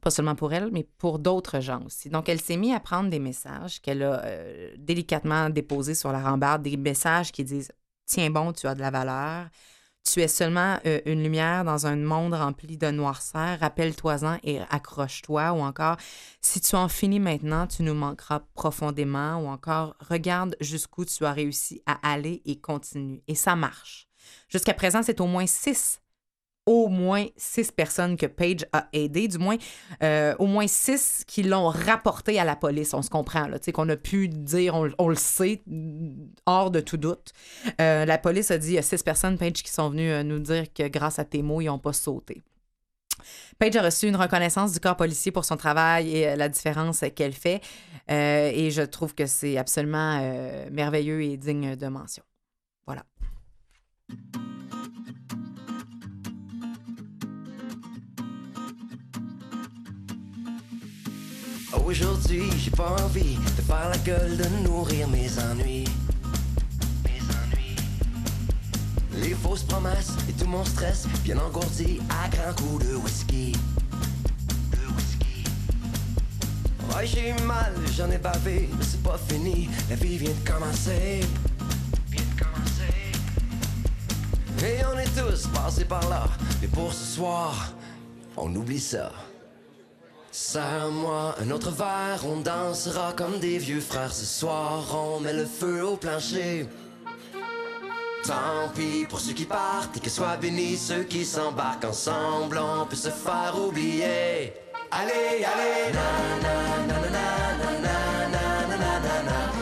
Pas seulement pour elle, mais pour d'autres gens aussi. Donc, elle s'est mise à prendre des messages qu'elle a euh, délicatement déposés sur la rambarde, des messages qui disent Tiens bon, tu as de la valeur. Tu es seulement euh, une lumière dans un monde rempli de noirceur. Rappelle-toi-en et accroche-toi. Ou encore, si tu en finis maintenant, tu nous manqueras profondément. Ou encore, regarde jusqu'où tu as réussi à aller et continue. Et ça marche. Jusqu'à présent, c'est au moins six au moins six personnes que Page a aidé, du moins euh, au moins six qui l'ont rapporté à la police, on se comprend, là, tu sais, qu'on a pu dire, on, le sait, hors de tout doute. Euh, la police a dit, il y a six personnes, Page, qui sont venues euh, nous dire que grâce à tes mots, ils n'ont pas sauté. Page a reçu une reconnaissance du corps policier pour son travail et la différence qu'elle fait. Et je trouve que c'est absolument merveilleux et digne de mention. Voilà. Aujourd'hui, j'ai pas envie de faire la gueule, de nourrir mes ennuis. Mes ennuis. Les fausses promesses et tout mon stress, bien engourdi à grands coups de whisky. De whisky. Ouais, j'ai eu mal, j'en ai bavé, mais c'est pas fini. La vie vient de commencer. Vient de commencer. Et on est tous passés par là. Mais pour ce soir, on oublie ça. Serre-moi un autre verre, on dansera comme des vieux frères ce soir, on met le feu au plancher. Tant pis pour ceux qui partent et que soient bénis ceux qui s'embarquent ensemble, on peut se faire oublier. Allez, allez, na na na na na na na na na na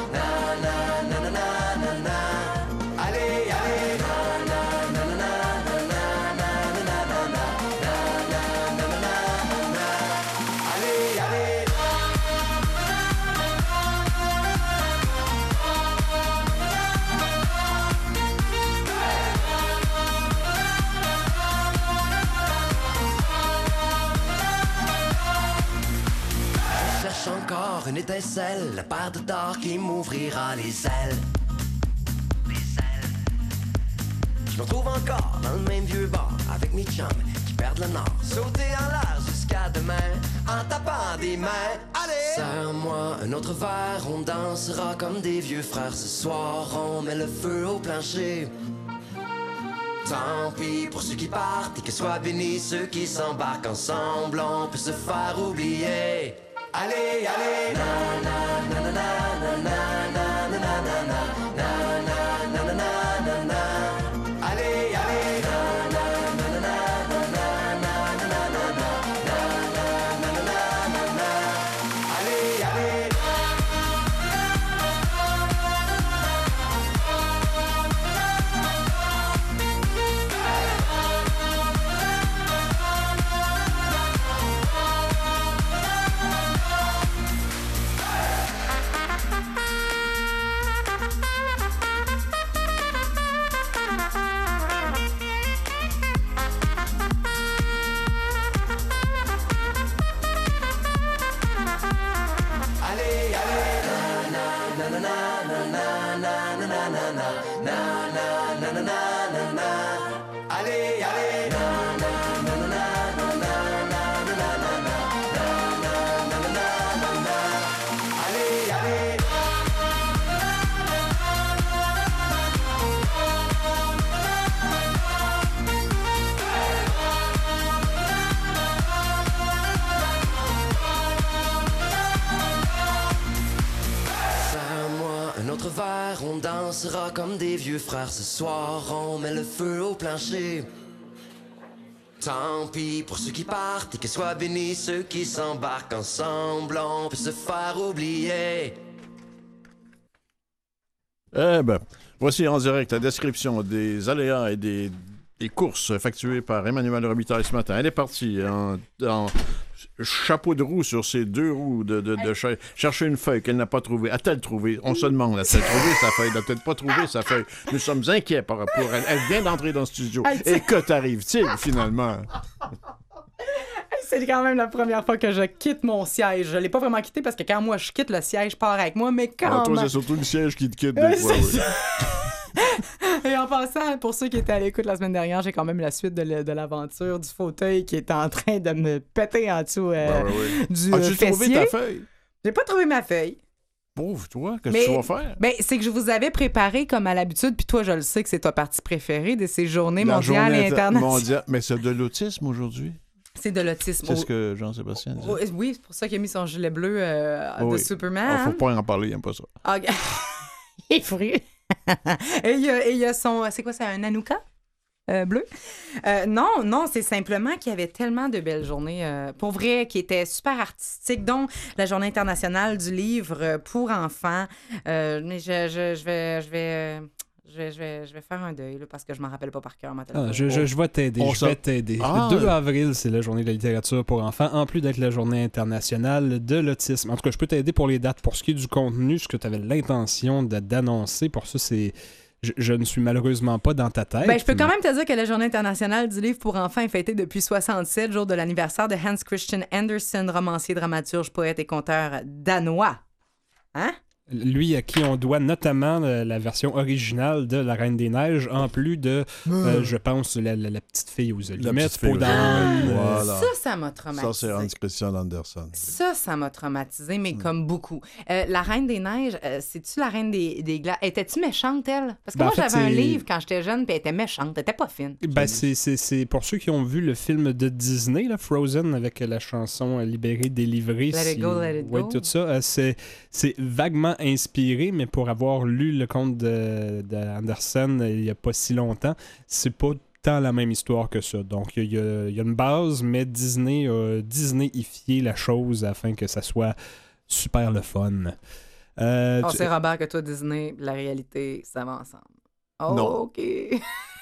une étincelle, la paire de d'or qui m'ouvrira les ailes. Les ailes. Je me retrouve encore dans le même vieux bar avec mes chums qui perdent le nord. Sauter en l'air jusqu'à demain en tapant des mains. Allez! Serre-moi un autre verre, on dansera comme des vieux frères ce soir. On met le feu au plancher. Tant pis pour ceux qui partent et que soient bénis ceux qui s'embarquent ensemble. On peut se faire oublier. Allez, allez, na na na na na na na na na vieux frères ce soir, on met le feu au plancher. Tant pis pour ceux qui partent et que soient bénis ceux qui s'embarquent ensemble, on peut se faire oublier. Eh ben, voici en direct la description des aléas et des, courses effectuées par Emmanuel Robitaille ce matin. Elle est partie en, en chapeau de roue sur ses deux roues de, de, de chercher une feuille qu'elle n'a pas trouvée. A-t-elle trouvé? On se demande, a-t-elle trouvé sa feuille? N'a-t-elle pas trouvé sa feuille? Nous sommes inquiets par rapport à elle. Elle vient d'entrer dans le studio. Et que t'arrive-t-il finalement? C'est quand même la première fois que je quitte mon siège. Je l'ai pas vraiment quitté parce que quand moi je quitte, le siège part avec moi, mais quand Ah, toi, c'est surtout le siège qui te quitte des fois. oui. Et en passant, pour ceux qui étaient à l'écoute la semaine dernière, j'ai quand même la suite de, l'aventure du fauteuil qui est en train de me péter en dessous euh, du euh, As-tu trouvé fessier. ta feuille? J'ai pas trouvé ma feuille. Pauvre toi, qu'est-ce que tu vas faire? Ben, c'est que je vous avais préparé comme à l'habitude, puis toi, je le sais que c'est ta partie préférée de ces journées La mondiales journée et inter- internationales. mondiale- Mais c'est de l'autisme aujourd'hui? C'est de l'autisme. C'est ce que Jean-Sébastien dit. Oui, c'est pour ça qu'il a mis son gilet bleu euh, de. Superman. Ah, faut pas en parler, il aime pas ça. Ah, il est fru. et il y a, son. C'est quoi, c'est un Anouka? euh, bleu? Euh, non, non, c'est simplement qu'il y avait tellement de belles journées, euh, pour vrai, qui étaient super artistiques, dont la journée internationale du livre pour enfants. Mais je, je, je vais, je vais, vais, je vais, je vais faire un deuil là, parce que je m'en rappelle pas par cœur. Ah, je, je, je vais t'aider. On Je vais t'aider. Ah. Le 2 avril, c'est la journée de la littérature pour enfants, en plus d'être la journée internationale de l'autisme. En tout cas, je peux t'aider pour les dates. Pour ce qui est du contenu, ce que tu avais l'intention de- d'annoncer, pour ça, c'est. Je, je ne suis malheureusement pas dans ta tête. Ben, je peux quand même te dire que la Journée internationale du livre pour enfants est fêtée depuis 67, jour de l'anniversaire de Hans Christian Andersen, romancier, dramaturge, poète et conteur danois. Hein? Lui à qui on doit notamment euh, la version originale de La Reine des Neiges, en plus de, euh, je pense, la, la- la petite fille aux allumettes, petite fille peau aux d'âne, euh, voilà. Ça, ça m'a traumatisé. Ça, c'est Hans Christian Andersen. Ça, ça m'a traumatisé, Hmm. mais comme beaucoup. Euh, la Reine des Neiges, euh, c'est-tu la Reine des, des glaces? Étais-tu méchante, elle? Parce que Ben, moi, j'avais un livre quand j'étais jeune, puis elle était méchante. Elle était pas fine. Ben, c'est, c'est, c'est pour ceux qui ont vu le film de Disney, là, Frozen, avec la chanson Libérée, délivrée. Let it go, let it ouais, go. tout ça. euh, c'est, c'est inspiré, mais pour avoir lu le conte de, de Andersen euh, il n'y a pas si longtemps, c'est pas tant la même histoire que ça. Donc, il y, a- il y a une base, mais Disney a Disneyifié la chose afin que ça soit super le fun. Euh, On tu- sait, Robert, que toi, Disney, la réalité, ça va ensemble. Oh, Non. OK.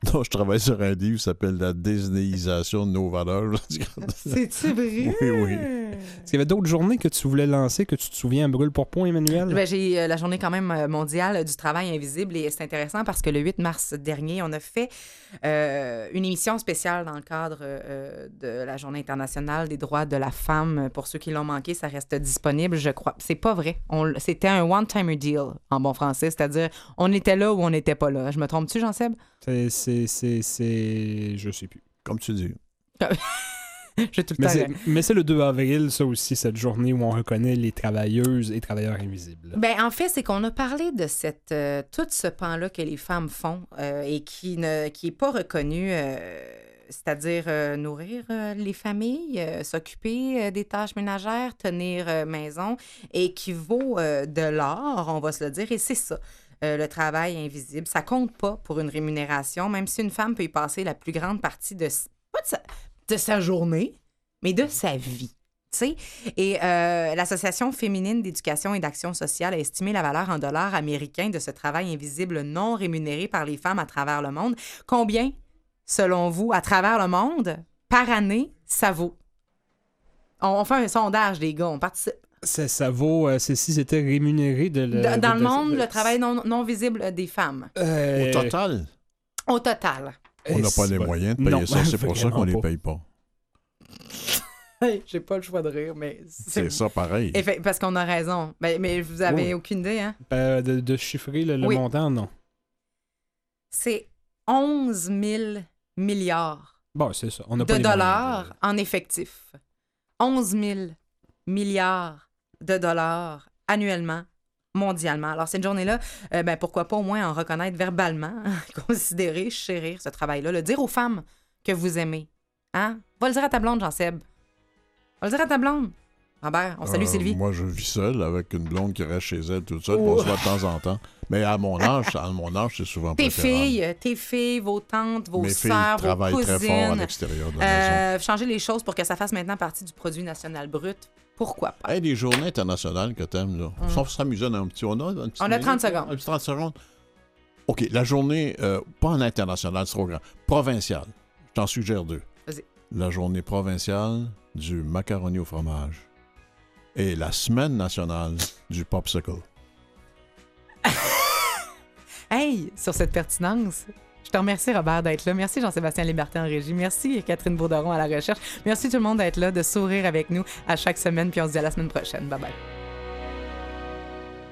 Non, je travaille sur un livre qui s'appelle La Disneyisation de nos valeurs. C'est-tu vrai? Oui, oui. Est-ce qu'il y avait d'autres journées que tu voulais lancer, que tu te souviens, brûle pour point, Emmanuel? Ben, j'ai euh, la journée quand même euh, mondiale du travail invisible et c'est intéressant parce que le 8 mars dernier, on a fait euh, une émission spéciale dans le cadre euh, de la journée internationale des droits de la femme. Pour ceux qui l'ont manqué, ça reste disponible, je crois. C'est pas vrai. C'était un one-timer deal en bon français, c'est-à-dire on était là ou on n'était pas là. Je me trompe-tu, Jean-Seb? C'est, c'est, c'est, c'est- Je sais plus. Comme tu dis. J'ai tout le Mais temps... c'est, mais c'est le 2 avril, ça aussi, cette journée où on reconnaît les travailleuses et travailleurs invisibles. Ben, en fait, c'est qu'on a parlé de cette, euh, tout ce pan-là que les femmes font euh, et qui ne qui est pas reconnu, euh, c'est-à-dire euh, nourrir euh, les familles, euh, s'occuper euh, des tâches ménagères, tenir euh, maison et qui vaut euh, de l'or, on va se le dire, et c'est ça. Euh, le travail invisible, ça compte pas pour une rémunération, même si une femme peut y passer la plus grande partie de, sa, journée, mais de sa vie. tu sais. Et euh, l'Association féminine d'éducation et d'action sociale a estimé la valeur en dollars américains de ce travail invisible non rémunéré par les femmes à travers le monde. Combien, selon vous, à travers le monde, par année, ça vaut? On, on fait un sondage, les gars, on participe. Ça, ça vaut, euh, c'est si c'était rémunéré de le- Dans, dans de- le de- monde, de- le travail non, non visible des femmes. Euh, Au total, Au total. on n'a pas les moyens de payer non, ça. C'est pour ça qu'on les vraiment pas. paye pas. J'ai pas le choix de rire, mais C'est ça pareil. Parce qu'on a raison. Ben, mais vous avez Oui. aucune idée, hein? Euh, de, de chiffrer le, le Oui. montant, non. C'est 11 000 milliards Bon, c'est ça. On n'a de pas les moyens dollars en effectif. 11 000 milliards de dollars annuellement, mondialement. Alors, cette journée-là, euh, ben, pourquoi pas au moins en reconnaître verbalement, considérer, chérir ce travail-là, le dire aux femmes que vous aimez. Hein? Va le dire à ta blonde, Jean-Seb. Va le dire à ta blonde. Robert, on salue Euh, Sylvie. Moi, je vis seul avec une blonde qui reste chez elle toute seule. puis On se voit de temps en temps. Mais à mon âge, à mon âge, c'est souvent Tes filles, tes filles, vos tantes, vos Mes filles sœurs, vos travaillent cousines. très fort à l'extérieur de la maison. Euh, changer les choses pour que ça fasse maintenant partie du produit national brut. Pourquoi pas? Hey, les journées internationales que t'aimes, là. On s'amusait dans un petit... On a, un petit On a minute, 30 là? secondes. Un petit 30 secondes. OK, la journée, euh, pas en international, c'est trop grand. Provinciale. Je t'en suggère deux. Vas-y. La journée provinciale du macaroni au fromage. Et la semaine nationale du popsicle. Hey, sur cette pertinence, je te remercie, Robert, d'être là. Merci, Jean-Sébastien Liberté en régie. Merci, Catherine Bourderon à la recherche. Merci tout le monde d'être là, de sourire avec nous à chaque semaine. Puis on se dit à la semaine prochaine. Bye bye.